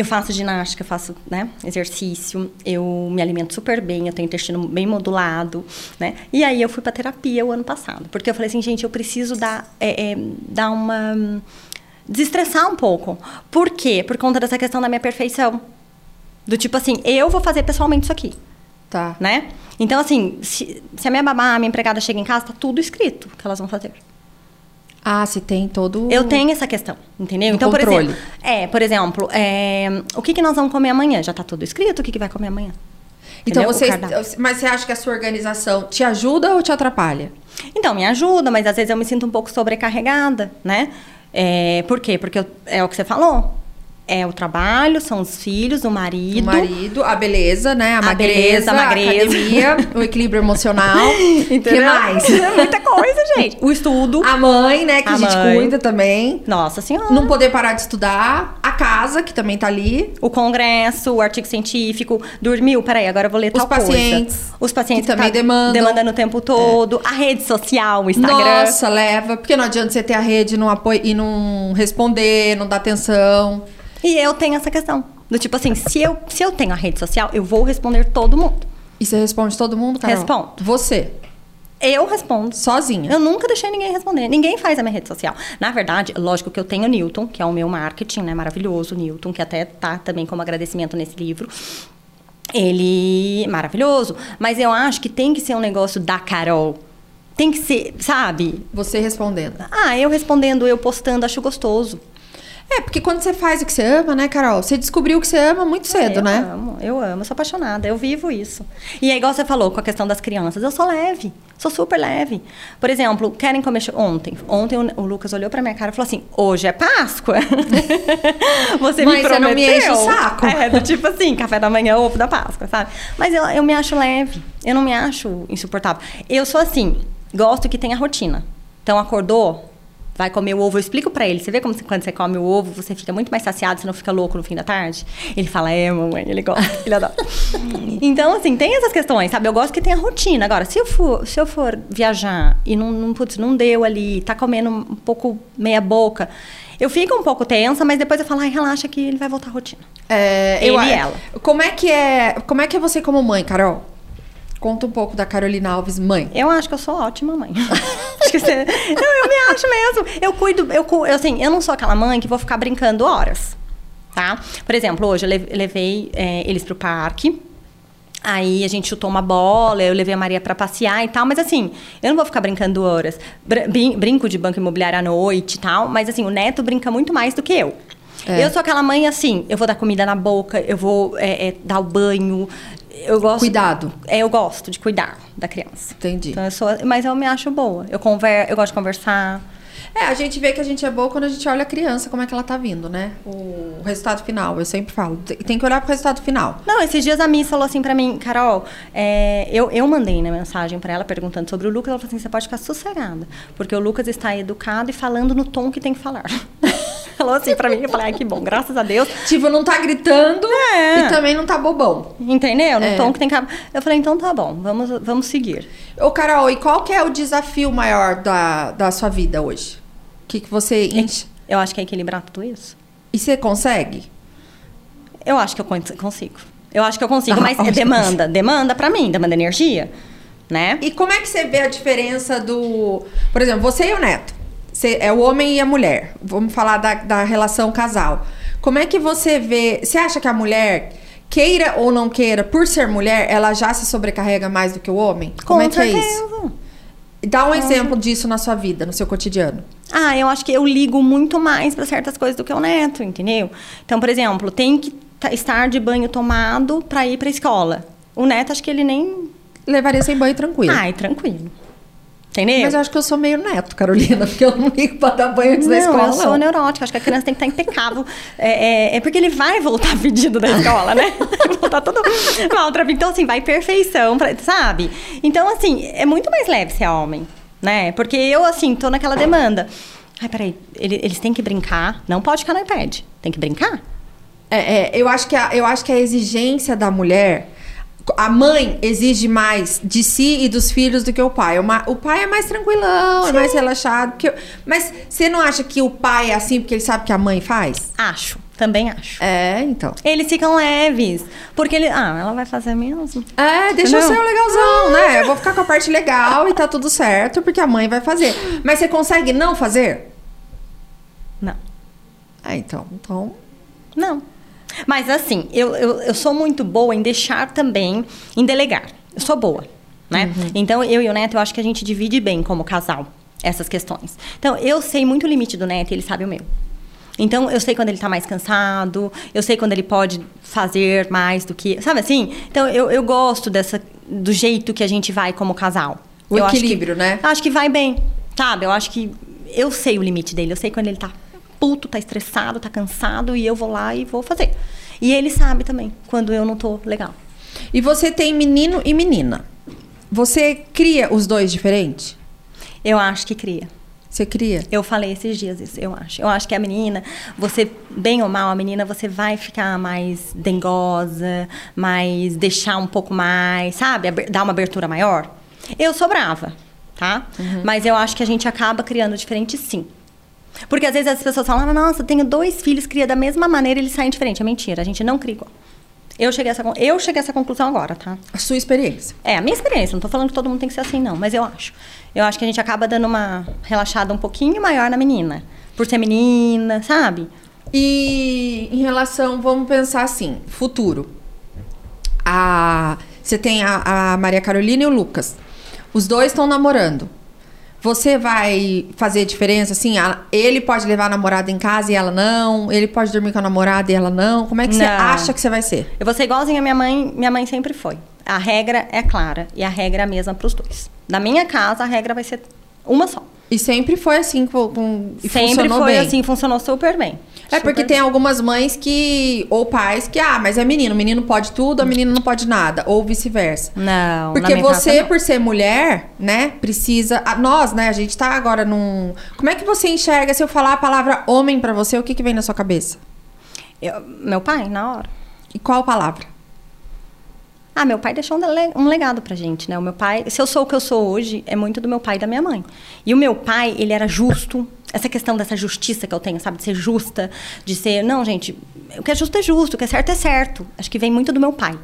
Eu faço ginástica, faço né, exercício, eu me alimento super bem, eu tenho intestino bem modulado, né? E aí eu fui pra terapia o ano passado, porque eu falei assim, gente, eu preciso dar, é, é, dar uma... desestressar um pouco. Por quê? Por conta dessa questão da minha perfeição. Do tipo assim, eu vou fazer pessoalmente isso aqui Tá. né? Então, assim, se, se a minha babá, a minha empregada chega em casa, tá tudo escrito que elas vão fazer. Ah, se tem todo Eu tenho essa questão, entendeu? Então, por controle. exemplo, é, por exemplo, é, o que, que nós vamos comer amanhã? Já tá tudo escrito, o que, que vai comer amanhã? Então Entendeu? O você, cardápio. mas você acha que a sua organização te ajuda ou te atrapalha? Então, me ajuda, mas às vezes eu me sinto um pouco sobrecarregada, né? É, por quê? Porque eu- é o que você falou. É o trabalho, são os filhos, o marido. O marido, a beleza, né? A, A magreza, beleza, a magreza. academia, o equilíbrio emocional. Entendeu? que mais? Muita coisa, gente. O estudo. A mãe, né? Que a, A gente mãe. cuida também. Nossa senhora. Não poder parar de estudar. A casa, que também tá ali. O congresso, o artigo científico, dormiu, peraí, agora eu vou ler Os tal coisa. pacientes, Os pacientes que também demandam. demandando o tempo todo. A rede social, o Instagram. Nossa, leva. Porque não adianta você ter a rede não, apoio, e não responder, não dar atenção. E eu tenho essa questão. Do tipo assim, se eu, se eu tenho a rede social, eu vou responder todo mundo. E você responde todo mundo, Carol? Respondo. Você, Eu respondo. sozinha. Eu nunca deixei ninguém responder. Ninguém faz a minha rede social. Na verdade, lógico que eu tenho o Newton, que é o meu marketing, né? Maravilhoso, Newton, que até tá também como agradecimento nesse livro. Ele. Maravilhoso. Mas eu acho que tem que ser um negócio da Carol. Tem que ser, sabe? Você respondendo. Ah, eu respondendo, eu postando, acho gostoso. É, porque quando você faz o que você ama, né, Carol? Você descobriu que você ama muito cedo, eu né? amo, eu amo, eu sou apaixonada, eu vivo isso. E é igual você falou com a questão das crianças, eu sou leve, sou super leve. Por exemplo, querem comer ontem. Ontem o, o Lucas olhou pra minha cara e falou assim: "Hoje é Páscoa". você Mãe, me você prometeu. não me enche o saco. É, do tipo assim, café da manhã, ovo da Páscoa, sabe? Mas eu, eu me acho leve, eu não me acho insuportável. Eu sou assim, gosto que tenha rotina. Então acordou, vai comer o ovo, eu explico pra ele. Você vê como quando você come o ovo, você fica muito mais saciado, você não fica louco no fim da tarde? Ele fala, é, mamãe, ele gosta, ele adora. então, assim, tem essas questões, sabe? Eu gosto que tenha rotina. Agora, se eu for, se eu for viajar e não, não, putz, não deu ali, tá comendo um pouco meia boca, eu fico um pouco tensa, mas depois eu falo, ai, relaxa que ele vai voltar à rotina. É, Ele eu- e ela. Como é que é? Como é que é você como mãe, Carol? Conta um pouco da Carolina Alves, mãe. Eu acho que eu sou ótima mãe. acho que você... Não, eu me acho mesmo. Eu cuido, eu, assim, eu não sou aquela mãe que vou ficar brincando horas, tá? Por exemplo, hoje eu le- levei é, eles pro parque. Aí a gente chutou uma bola, eu levei a Maria pra passear e tal, mas assim, eu não vou ficar brincando horas. Br- brin- brinco de banco imobiliário à noite e tal, mas assim, o neto brinca muito mais do que eu. É. Eu sou aquela mãe assim, eu vou dar comida na boca, eu vou é, é, dar o banho. Eu gosto. Cuidado. É, eu gosto de cuidar da criança. Entendi. Então eu sou, mas eu me acho boa. Eu conver, eu gosto de conversar. É, a gente vê que a gente é boa quando a gente olha a criança, como é que ela tá vindo, né? O resultado final, eu sempre falo. Tem que olhar pro resultado final. Não, esses dias a Miss falou assim pra mim, Carol, é, eu, eu mandei né, mensagem pra ela perguntando sobre o Lucas. Ela falou assim: você pode ficar sossegada, porque o Lucas está educado e falando no tom que tem que falar. falou assim pra mim, eu falei, ai que bom, graças a Deus. Tipo, não tá gritando É. e também não tá bobão. Entendeu? No É. tom que tem que. Eu falei, então tá bom, vamos, vamos seguir. Ô, Carol, e qual que é o desafio maior da, da sua vida hoje? O que, que você enche? Eu acho que é equilibrar tudo isso. E você consegue? Eu acho que eu con- consigo. Eu acho que eu consigo, Ah, mas que demanda, demanda pra mim, demanda energia, né? E como é que você vê a diferença do. Por exemplo, você e o neto. Você é o homem e a mulher. Vamos falar da, da relação casal. Como é que você vê. Você acha que a mulher, queira ou não queira, por ser mulher, ela já se sobrecarrega mais do que o homem? Como Com é que é isso? certeza. Dá um exemplo disso na sua vida, no seu cotidiano. Ah, eu acho que eu ligo muito mais para certas coisas do que o neto, entendeu? Então, por exemplo, tem que ta- estar de banho tomado para ir para escola. O neto, acho que ele nem. Levaria sem banho tranquilo. Ai, tranquilo. Entendeu? Mas eu acho que eu sou meio neto, Carolina, porque eu não ligo pra dar banho antes da não, escola. eu sou não. neurótica. Acho que a criança tem que estar impecável. É, é- é porque ele vai voltar pedido da escola, né? Vai voltar todo mal. Então, assim, vai perfeição, pra- sabe? Então, assim, é muito mais leve ser homem, né? Porque eu, assim, tô naquela demanda. Ai, peraí, ele- eles têm que brincar. Não pode ficar no iPad. Tem que brincar. É, é, eu, acho que a, eu acho que a exigência da mulher. A mãe exige mais de si e dos filhos do que o pai. O, pai é mais tranquilão, é mais relaxado. eu- mas você não acha que o pai é assim porque ele sabe que a mãe faz? Acho, também acho. É, então. Eles ficam leves. Porque ele. Ah, ela vai fazer mesmo. É, deixa eu Entendeu? ser o legalzão, né? Eu vou ficar com a parte legal e tá tudo certo, porque a mãe vai fazer. Mas você consegue não fazer? Não. É, então. Então. Não. Mas assim, eu, eu, eu sou muito boa em deixar também, em delegar. Eu sou boa, né? Então, eu e o Neto, eu acho que a gente divide bem como casal essas questões. Então, eu sei muito o limite do Neto e ele sabe o meu. Então, eu sei quando ele tá mais cansado, eu sei quando ele pode fazer mais do que. Sabe assim? Então, eu, eu gosto dessa, do jeito que a gente vai como casal. O Eu acho que- equilíbrio, né? Acho que vai bem, sabe? Eu acho que eu sei o limite dele, eu sei quando ele tá puto, tá estressado, tá cansado e eu vou lá e vou fazer. E ele sabe também quando eu não tô legal. E você tem menino e menina. Você cria os dois diferentes? Eu acho que cria. Você cria? Eu falei esses dias isso, eu acho. Eu acho que a menina, você, bem ou mal, a menina, você vai ficar mais dengosa, mais deixar um pouco mais, sabe? Dar uma abertura maior. Eu sou brava, tá? Mas eu acho que a gente acaba criando diferente sim. Porque às vezes as pessoas falam, "Ah, nossa, eu tenho dois filhos, cria da mesma maneira eles saem diferente. É mentira, a gente não cria igual. Eu cheguei a essa, eu cheguei a essa conclusão agora, tá? A sua experiência. É, a minha experiência. Não tô falando que todo mundo tem que ser assim, não. Mas eu acho. Eu acho que a gente acaba dando uma relaxada um pouquinho maior na menina. Por ser menina, sabe? E em relação, vamos pensar assim, futuro. A, você tem a, a Maria Carolina e o Lucas. Os dois estão namorando. Você vai fazer diferença assim? Ele pode levar a namorada em casa e ela não? Ele pode dormir com a namorada e ela não? Como é que você Não. acha que você vai ser? Eu vou ser igualzinha a minha mãe. Minha mãe sempre foi. A regra é clara. E a regra é a mesma pros dois. Na minha casa, a regra vai ser uma só. E sempre foi assim com, e sempre funcionou foi bem. assim, funcionou super bem. É porque tem algumas mães que ou pais que ah, mas é menino, o menino pode tudo, a menina não pode nada, ou vice-versa. Não, Porque casa, você, não. por ser mulher, né, precisa. nós, né, a gente tá agora num. Como é que você enxerga se eu falar a palavra homem pra você, o que, que vem na sua cabeça? Eu- meu pai, na hora. E qual palavra? Ah, meu pai deixou um, legado pra gente, né? O meu pai, se eu sou o que eu sou hoje, é muito do meu pai e da minha mãe. E o meu pai, ele era justo. Essa questão dessa justiça que eu tenho, sabe? De ser justa, de ser. Não, gente, o que é justo é justo, o que é certo é certo. Acho que vem muito do meu pai.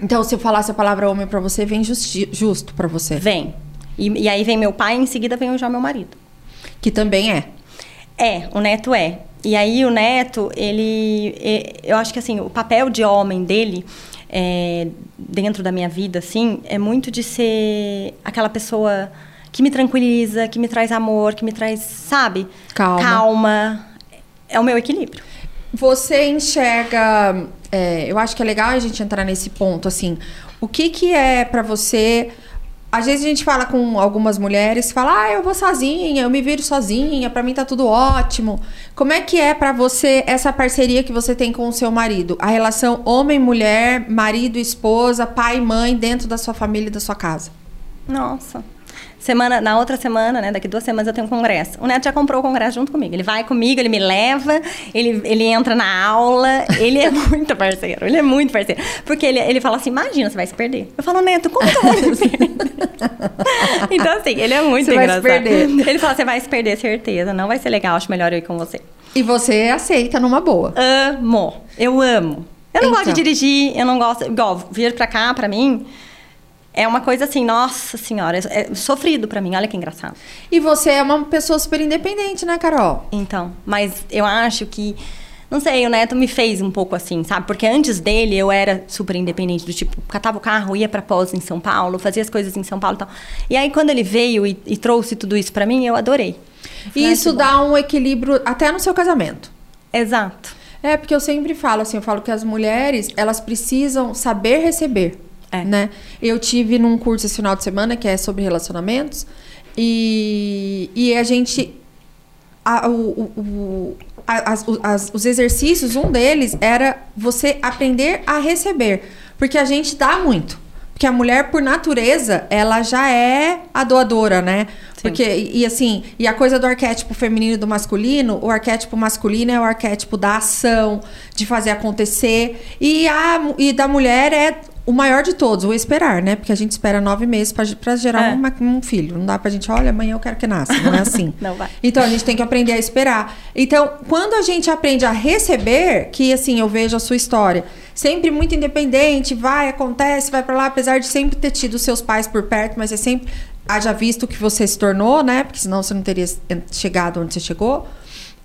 Então, se eu falasse a palavra homem pra você, vem justi- justo pra você. Vem. E, e aí vem meu pai e em seguida vem já meu marido. Que também é. É, o neto é. E aí o neto, ele. Eu acho que assim, o papel de homem dele. É, dentro da minha vida, assim, é muito de ser aquela pessoa que me tranquiliza, que me traz amor, que me traz, sabe? Calma. Calma. É o meu equilíbrio. Você enxerga. é, eu acho que é legal a gente entrar nesse ponto, assim. O que que é pra você. Às vezes a gente fala com algumas mulheres, fala, ah, eu vou sozinha, eu me viro sozinha, pra mim tá tudo ótimo. Como é que é pra você essa parceria que você tem com o seu marido? A relação homem-mulher, marido, esposa, pai mãe dentro da sua família e da sua casa? Nossa. Semana, na outra semana, né? Daqui duas semanas eu tenho um congresso. O Neto já comprou o congresso junto comigo. Ele vai comigo, ele me leva, ele, ele entra na aula. Ele é muito parceiro. Ele é muito parceiro. Porque ele, ele fala assim: imagina, você vai se perder. Eu falo, Neto, como que eu vou me perder? então, assim, ele é muito Você vai se engraçado. perder. Ele fala: você vai se perder, certeza. Não vai ser legal, acho melhor eu ir com você. E você aceita numa boa. Amo. Eu amo. Eu não gosto de Então. dirigir, eu não gosto. Igual, vir pra cá, pra mim. É uma coisa assim, nossa senhora, é é sofrido pra mim, olha que engraçado. E você é uma pessoa super independente, né, Carol? Então, mas eu acho que. Não sei, o Neto me fez um pouco assim, sabe? Porque antes dele eu era super independente, do tipo, catava o carro, ia pra pós em São Paulo, fazia as coisas em São Paulo e tal. E aí, quando ele veio e, e trouxe tudo isso pra mim, eu adorei. E "Ai, isso que bom." dá um equilíbrio até no seu casamento. Exato. É, porque eu sempre falo assim, eu falo que as mulheres, elas precisam saber receber, É. né? Eu tive num curso esse final de semana que é sobre relacionamentos e, e a gente... a- o, o- a- as- as- os exercícios, um deles era você aprender a receber. Porque a gente dá muito. Porque a mulher, por natureza, ela já é a doadora, né? Sim. Porque, e, e assim, e a coisa do arquétipo feminino e do masculino, o arquétipo masculino é o arquétipo da ação, de fazer acontecer. E, a, e da mulher é o maior de todos, o esperar, né? Porque a gente espera nove meses pra, pra gerar É. uma- um filho. Não dá pra gente, olha, amanhã eu quero que nasça. Não é assim. Não vai. Então a gente tem que aprender a esperar. Então, quando a gente aprende a receber, que assim eu vejo a sua história, sempre muito independente, vai, acontece, vai pra lá, apesar de sempre ter tido seus pais por perto, mas é sempre haja visto o que você se tornou, né? Porque senão você não teria chegado onde você chegou.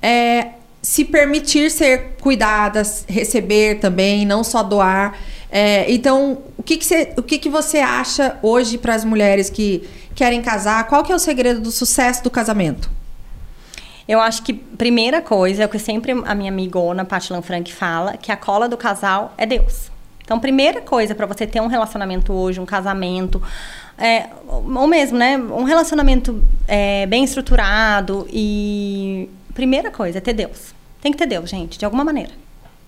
É, se permitir ser cuidada, receber também, não só doar. É, então, o que, que, você, o que, que você acha hoje para as mulheres que querem casar? Qual que é o segredo do sucesso do casamento? Eu acho que primeira coisa é o que sempre a minha amigona Paty Lanfranc fala, que a cola do casal é Deus. Então, primeira coisa para você ter um relacionamento hoje, um casamento, é, ou mesmo, né, um relacionamento é, bem estruturado e primeira coisa é ter Deus. Tem que ter Deus, gente, de alguma maneira.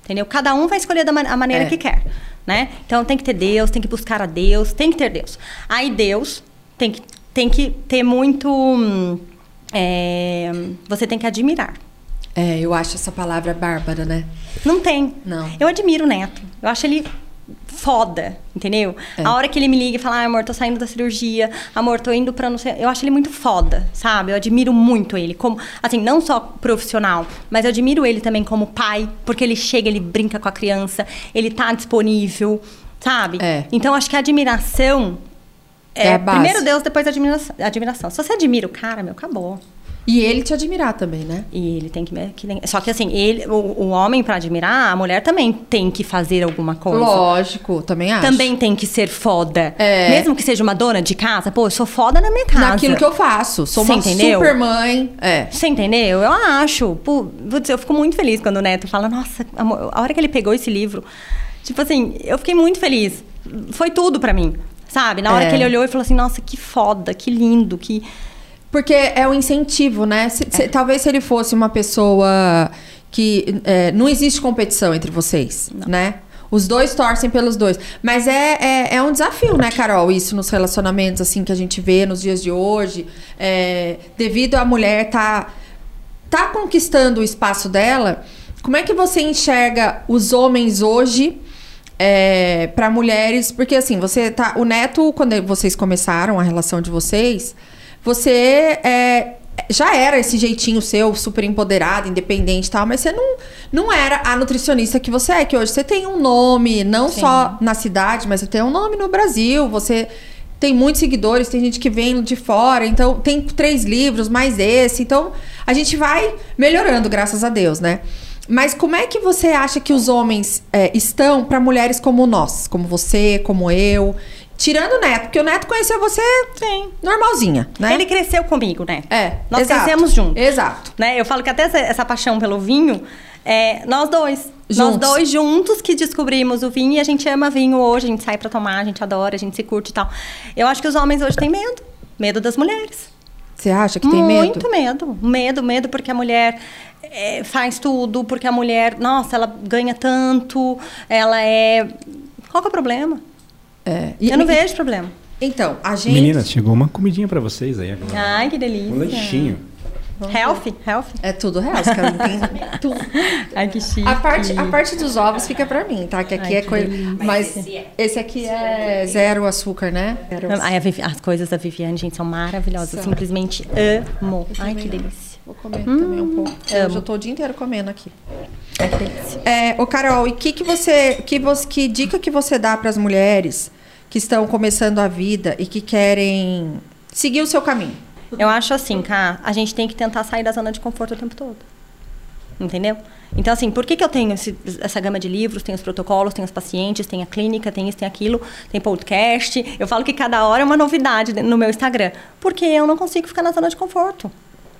Entendeu? Cada um vai escolher da man a maneira É. que quer, né? Então tem que ter Deus, tem que buscar a Deus, tem que ter Deus. Aí Deus tem que, tem que ter muito. é, você tem que admirar. É, eu acho essa palavra bárbara, né? Não tem. Não. Eu admiro o Neto. Eu acho ele foda, entendeu? É. A hora que ele me liga e fala, ah, amor, tô saindo da cirurgia, amor, tô indo pra não sei. Eu acho ele muito foda, sabe? Eu admiro muito ele. Como, assim, não só profissional, mas eu admiro ele também como pai, porque ele chega, ele brinca com a criança, ele tá disponível, sabe? É. Então acho que a admiração É é, a base. primeiro Deus, depois a admiração, admiração. Se você admira o cara, meu, acabou. E ele te admirar também, né? E ele tem que, que Só que assim, ele, o, o homem pra admirar, a mulher também tem que fazer alguma coisa. Lógico, também acho. Também tem que ser foda. É. Mesmo que seja uma dona de casa, pô, eu sou foda na minha casa. Naquilo que eu faço. Sou Você uma entendeu? super mãe. É. Você entendeu? Eu acho. Pô, vou dizer, eu fico muito feliz quando o Neto fala, nossa, amor, a hora que ele pegou esse livro, tipo assim, eu fiquei muito feliz. Foi tudo pra mim. Sabe? Na hora É. que ele olhou e falou assim, nossa, que foda, que lindo, que. Porque é o incentivo, né? Se- se- talvez se ele fosse uma pessoa que é, não existe competição entre vocês, né? Os dois torcem pelos dois. Mas é, é, é um desafio, né, Carol? Isso nos relacionamentos, assim, que a gente vê nos dias de hoje. É, devido a mulher tá, tá conquistando o espaço dela, como é que você enxerga os homens hoje é, para mulheres? Porque, assim, você tá... O Neto, quando vocês começaram a relação de vocês, você é, já era esse jeitinho seu, super empoderado, independente e tal, mas você não, não era a nutricionista que você é, que hoje você tem um nome, não Sim. só na cidade, mas você tem um nome no Brasil, você tem muitos seguidores, tem gente que vem de fora, então tem três livros, mais esse, então a gente vai melhorando, graças a Deus, né? Mas como é que você acha que os homens é, estão para mulheres como nós, como você, como eu? Tirando o Neto, porque o Neto conheceu você Sim. normalzinha, né? Ele cresceu comigo, né? É, Nós exato. crescemos juntos. Exato. Né? Eu falo que até essa, essa paixão pelo vinho, é nós dois. Nós Juntos. dois juntos que descobrimos o vinho e a gente ama vinho hoje, a gente sai pra tomar, a gente adora, a gente se curte e tal. Eu acho que os homens hoje têm medo. Medo das mulheres. Você acha que tem medo? Muito medo. Medo, medo porque a mulher é, faz tudo, porque a mulher, nossa, ela ganha tanto, ela é. Qual que é o problema? É. E- Eu não e- vejo problema. Então, a gente. Meninas, chegou uma comidinha pra vocês aí agora. Ai, que delícia. Um lanchinho. Healthy, healthy. É tudo real, os caras tem tudo. Ai, que chique. A parte, a parte dos ovos fica pra mim, tá? Que aqui Ai, é que coisa. delícia. Mas esse aqui é zero açúcar, né? Zero Ai, a Vivi- as coisas da Viviane, gente, são maravilhosas. São. Simplesmente amo. Ai, que delícia. Vou comer também um pouco. Hoje amo. eu tô o dia inteiro comendo aqui. Ai, que delícia. É, ô Carol, e que que você, que você, que dica que você dá para as mulheres que estão começando a vida e que querem seguir o seu caminho? Eu acho assim, cá, a gente tem que tentar sair da zona de conforto o tempo todo. Entendeu? Então, assim, por que, que eu tenho esse- essa gama de livros? Tem os protocolos, tem os pacientes, tem a clínica, tem isso, tem aquilo, tem podcast. Eu falo que cada hora é uma novidade no meu Instagram. Porque eu não consigo ficar na zona de conforto.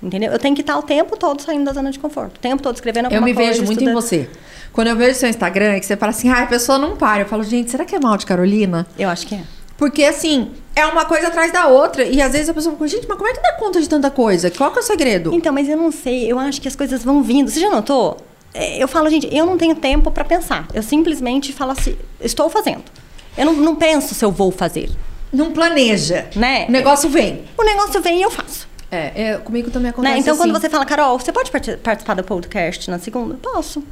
Entendeu? Eu tenho que estar o tempo todo saindo da zona de conforto. O tempo todo escrevendo alguma Eu me coisa. vejo muito em estudando. você. Quando eu vejo seu Instagram, é que você fala assim, ah, a pessoa não para. Eu falo, gente, será que é mal de Carolina? Eu acho que é. Porque, assim, é uma coisa atrás da outra. E às vezes a pessoa fala, gente, mas como é que dá conta de tanta coisa? Qual que é o segredo? Então, mas eu não sei, eu acho que as coisas vão vindo. Você já notou? É, Eu falo, gente, eu não tenho tempo para pensar. Eu simplesmente falo assim, estou fazendo. Eu não, não penso se eu vou fazer, Não planeja. né? O negócio vem. O negócio vem e eu faço. É, é, comigo também acontece Né? Então, assim. quando você fala, Carol, você pode parti- participar do podcast na segunda? Posso.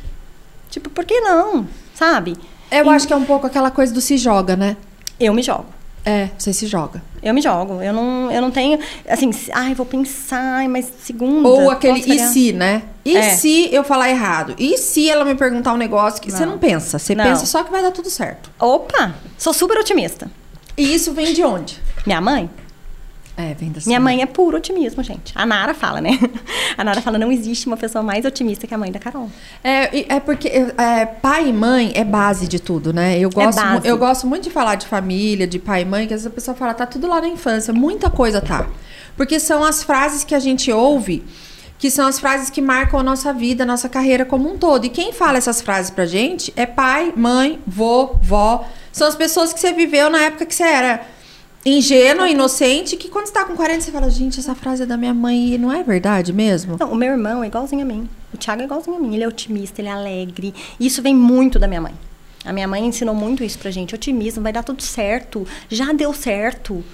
Tipo, por que não? Sabe? Eu acho que é um pouco aquela coisa do se joga, né? Eu me jogo. É, você se joga. Eu me jogo. Eu não, eu não tenho, assim, ai, vou pensar, mas segunda. Ou aquele e variar?" se, né? E É. se eu falar errado? E se ela me perguntar um negócio que você Não. não pensa? Você Não. pensa só que vai dar tudo certo. Opa! Sou super otimista. E isso vem de onde? Minha mãe? É, vem da sua Minha mãe é puro otimismo, gente. A Nara fala, né? A Nara fala, não existe uma pessoa mais otimista que a mãe da Carol. É, é porque é, pai e mãe é base de tudo, né? Eu gosto, mu- base. eu gosto muito de falar de família, de pai e mãe, que às vezes a pessoa fala, tá tudo lá na infância. Muita coisa tá. Porque são as frases que a gente ouve, que são as frases que marcam a nossa vida, a nossa carreira como um todo. E quem fala essas frases pra gente é pai, mãe, vô, vó. São as pessoas que você viveu na época que você era ingênua, inocente, que quando você tá com 40, você fala, gente, essa frase é da minha mãe e não é verdade mesmo? Não, o meu irmão é igualzinho a mim. O Thiago é igualzinho a mim. Ele é otimista, ele é alegre. Isso vem muito da minha mãe. A minha mãe ensinou muito isso pra gente. Otimismo, vai dar tudo certo. Já deu certo.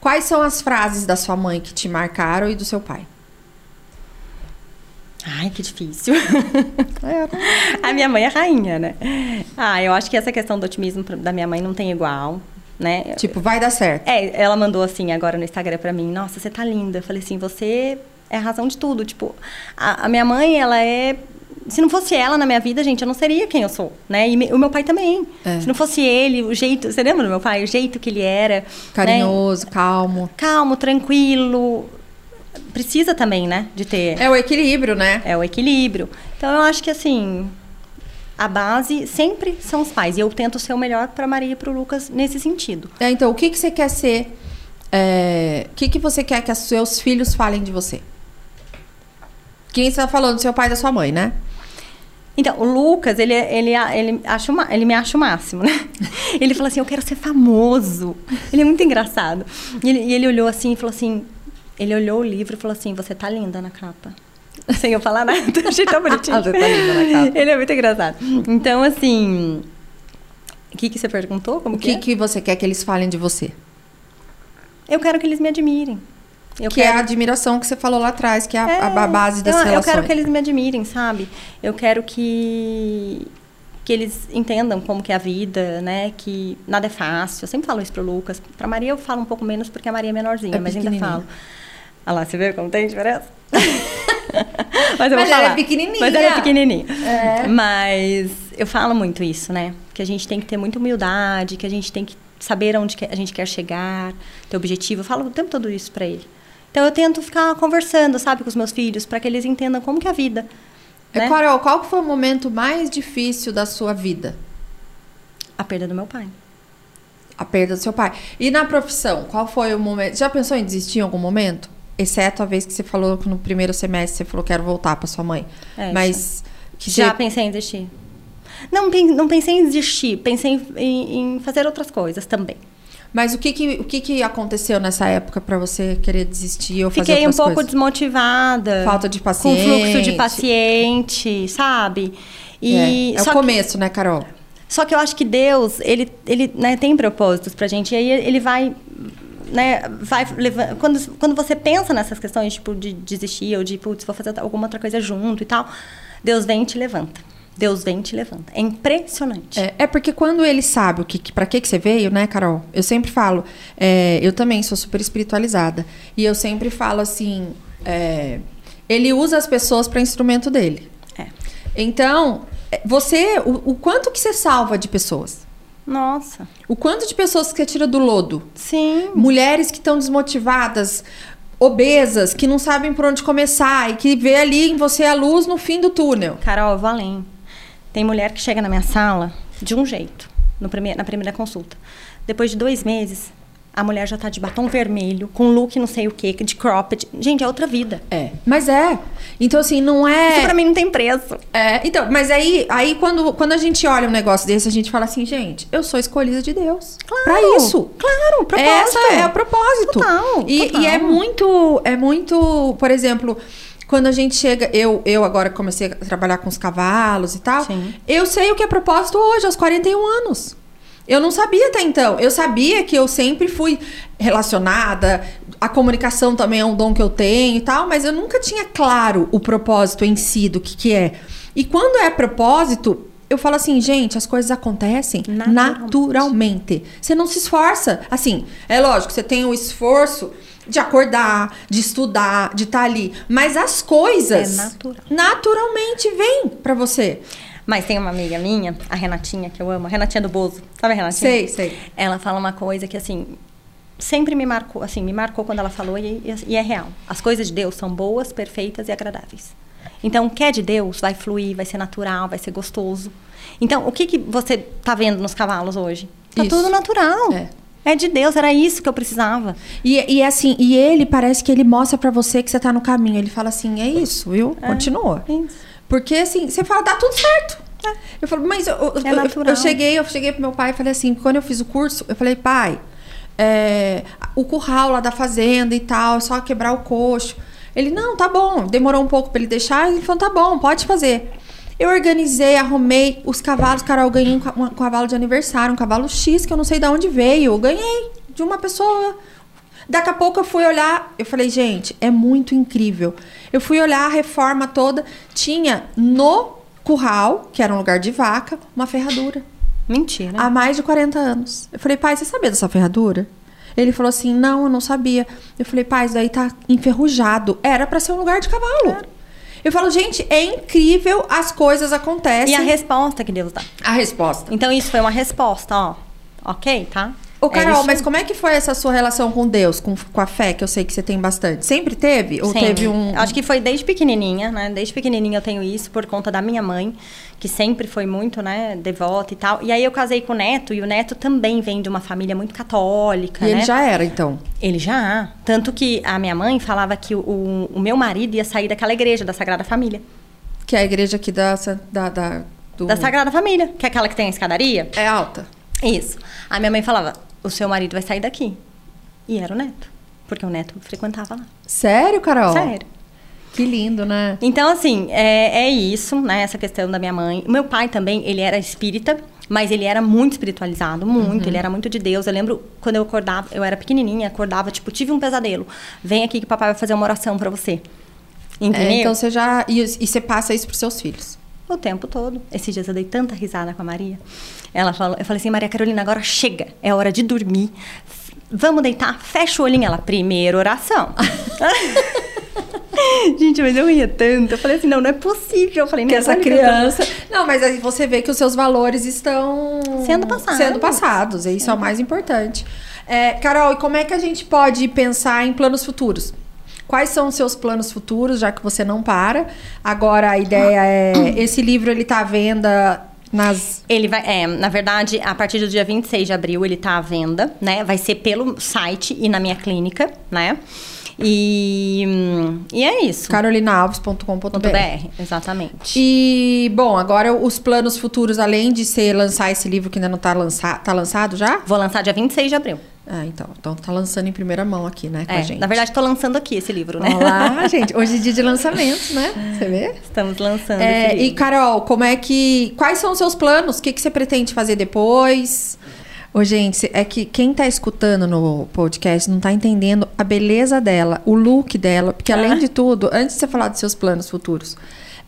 Quais são as frases da sua mãe que te marcaram e do seu pai? Ai, que difícil. a minha mãe é rainha, né? Ah, eu acho que essa questão do otimismo da minha mãe não tem igual, né? Tipo, vai dar certo. É, ela mandou assim agora no Instagram pra mim, nossa, você tá linda. Eu falei assim, você é a razão de tudo. Tipo, a, a minha mãe, ela é se não fosse ela na minha vida, gente, eu não seria quem eu sou, né? E me, o meu pai também. É. Se não fosse ele, o jeito. Você lembra do meu pai? O jeito que ele era. Carinhoso, né? calmo. Calmo, tranquilo. Precisa também, né? De ter. É o equilíbrio, né? É o equilíbrio. Então eu acho que assim. A base sempre são os pais. E eu tento ser o melhor para Maria e para o Lucas nesse sentido. É, então, o que, que você quer ser? é, O que, que você quer que os seus filhos falem de você? Quem está falando? Seu pai e da sua mãe, né? Então, o Lucas, ele, ele, ele, acha uma, ele me acha o máximo, né? Ele falou assim, eu quero ser famoso. Ele é muito engraçado. E ele, e ele olhou assim e falou assim... Ele olhou o livro e falou assim, você tá linda na capa. Sem eu falar nada. Achei tão bonitinho. Você tá linda na capa. Ele é muito engraçado. Então, assim... O que, que você perguntou? Como O que, é? que você quer que eles falem de você? Eu quero que eles me admirem. Eu que é quero... a admiração que você falou lá atrás, que é a, É, a base das eu, relações. Eu quero que eles me admirem, sabe? Eu quero que que eles entendam como que é a vida, né? Que nada é fácil. Eu sempre falo isso pro Lucas. Pra Maria eu falo um pouco menos porque a Maria é menorzinha, É mas ainda falo. Olha lá, você vê como tem diferença? mas eu vou Mas ela é falar. pequenininha. Mas ela é pequenininha. É. Mas eu falo muito isso, né? Que a gente tem que ter muita humildade, que a gente tem que saber onde a gente quer chegar, ter objetivo. Eu falo o tempo todo isso pra ele. Então eu tento ficar conversando, sabe, com os meus filhos, para que eles entendam como que é a vida. É, né? Carol, qual foi o momento mais difícil da sua vida? A perda do meu pai. A perda do seu pai. E na profissão, qual foi o momento? Já pensou em desistir em algum momento? Exceto a vez que você falou que no primeiro semestre você falou quero voltar para sua mãe. É, Mas que Já você- pensei em desistir. Não, não pensei em desistir, pensei em, em- fazer outras coisas também. Mas o que que, o que que aconteceu nessa época para você querer desistir ou fazer Fiquei um outras pouco coisas? desmotivada. Falta de Com paciente. fluxo de paciente, sabe? E é é o só que- começo, né, Carol? Só que eu acho que Deus, ele, ele né, tem propósitos pra gente. E aí ele vai, né, vai levando... Quando, quando você pensa nessas questões, tipo, de desistir ou de, putz, vou fazer alguma outra coisa junto e tal, Deus vem e te levanta. Deus vem e te levanta. É impressionante. É, é porque quando ele sabe o que, que para que que você veio, né, Carol? Eu sempre falo, é, eu também sou super espiritualizada e eu sempre falo assim, é, ele usa as pessoas para instrumento dele. É. Então, é, você, o, o quanto que você salva de pessoas? Nossa. O quanto de pessoas que você tira do lodo? Sim. Mulheres que estão desmotivadas, obesas, que não sabem por onde começar e que vê ali em você a luz no fim do túnel. Carol, eu vou além. Tem mulher que chega na minha sala de um jeito, no prime- na primeira consulta. Depois de dois meses, a mulher já tá de batom vermelho, com look não sei o quê, de cropped. Gente, é outra vida. É, mas é. Então assim, não é Isso pra mim não tem preço. É, então, mas aí, aí quando, quando a gente olha um negócio desse, a gente fala assim, gente, eu sou escolhida de Deus. Claro, Pra isso. claro, propósito. Essa é o propósito. Total, e, total. e é muito, é muito, por exemplo, quando a gente chega, eu, eu agora comecei a trabalhar com os cavalos e tal, Sim. eu sei o que é propósito hoje, aos 41 anos. Eu não sabia até então. Eu sabia que eu sempre fui relacionada, a comunicação também é um dom que eu tenho e tal, mas eu nunca tinha claro o propósito em si do que, que é. E quando é propósito, eu falo assim, gente, as coisas acontecem Naturalmente. naturalmente. Você não se esforça. Assim, é lógico, você tem o esforço de acordar, de estudar, de estar ali. Mas as coisas É natural. naturalmente vêm pra você. Mas tem uma amiga minha, a Renatinha, que eu amo, a Renatinha do Bozo. Sabe a Renatinha? Sei, sei. Ela fala uma coisa que, assim, sempre me marcou, assim, me marcou quando ela falou e, e é real. As coisas de Deus são boas, perfeitas e agradáveis. Então, o que é de Deus vai fluir, vai ser natural, vai ser gostoso. Então, o que, que você tá vendo nos cavalos hoje? Tá Isso. tudo natural. É. É de Deus, era isso que eu precisava. E, e assim, e ele parece que ele mostra pra você que você tá no caminho. Ele fala assim, é isso, viu? Continua. Isso. Porque assim, você fala, dá tudo certo. Eu falo, mas eu, eu, É eu- eu cheguei, eu cheguei pro meu pai e falei assim, quando eu fiz o curso, eu falei, pai, é, o curral lá da fazenda e tal, é só quebrar o coxo. Ele, não, tá bom. Demorou um pouco pra ele deixar. Ele falou, tá bom, pode fazer. Eu organizei, arrumei os cavalos. Cara, eu ganhei um, ca- um cavalo de aniversário, um cavalo X, que eu não sei de onde veio. Eu ganhei de uma pessoa. Daqui a pouco eu fui olhar, eu falei, gente, é muito incrível. Eu fui olhar a reforma toda, tinha no curral, que era um lugar de vaca, uma ferradura. Mentira. Há mais de 40 anos. Eu falei, pai, você sabia dessa ferradura? Ele falou assim, não, eu não sabia. Eu falei, pai, isso daí tá enferrujado. Era pra ser um lugar de cavalo. Eu falo, gente, é incrível as coisas acontecem. E a resposta que Deus dá. A resposta. Então isso foi uma resposta, ó. Ok, tá? Ô, É Carol, isso mas como é que foi essa sua relação com Deus, com, com a fé, que eu sei que você tem bastante? Sempre teve? Ou Sim. teve um. Acho que foi desde pequenininha, né? Desde pequenininha eu tenho isso por conta da minha mãe, que sempre foi muito, né, devota e tal. E aí eu casei com o neto e o neto também vem de uma família muito católica, E né? ele já era, então. Ele já. Tanto que a minha mãe falava que o, o meu marido ia sair daquela igreja da Sagrada Família. Que é a igreja aqui da. da, da do... Da Sagrada Família, que é aquela que tem a escadaria. É alta. Isso. A minha mãe falava: o seu marido vai sair daqui. E era o neto. Porque o neto frequentava lá. Sério, Carol? Sério. Que lindo, né? Então, assim, é, é isso, né? Essa questão da minha mãe. Meu pai também, ele era espírita, mas ele era muito espiritualizado, muito. Ele era muito de Deus. Eu lembro quando eu acordava, eu era pequenininha, acordava, tipo, tive um pesadelo. Vem aqui que papai vai fazer uma oração pra você. Entendeu? É, então você já. E, e você passa isso pros seus filhos. O tempo todo. Esses dias eu dei tanta risada com a Maria. Ela falou, eu falei assim, Maria Carolina, agora chega, é hora de dormir. Vamos deitar, fecha o olhinho. Ela, primeira oração. Gente, mas eu ria tanto. Eu falei assim, não, não é possível. Eu falei, Que não, essa criança. Não, mas aí você vê que os seus valores estão Sendo passados. Sendo passados. E isso é o mais importante. É, Carol, e como é que a gente pode pensar em planos futuros? Quais são os seus planos futuros, já que você não para? Agora a ideia é. Esse livro ele tá à venda nas. Ele vai, é, na verdade, a partir do dia 26 de abril ele tá à venda, né? Vai ser pelo site e na minha clínica, né? E, e é isso. carolinaalves.com.br. .br, exatamente. E, bom, agora os planos futuros, além de ser lançar esse livro que ainda não tá, lança tá lançado já? Vou lançar dia 26 de abril. Ah, então. Então tá lançando em primeira mão aqui, né, com a É, gente. na verdade, tô lançando aqui esse livro, né? Olá, gente. Hoje é dia de lançamento, né? Você vê? Estamos lançando É, e. Carol, como é que. Quais são os seus planos? O que, que você pretende fazer depois? Ô, gente, é que quem tá escutando no podcast não tá entendendo a beleza dela, o look dela. Porque, além de tudo, antes de você falar dos seus planos futuros,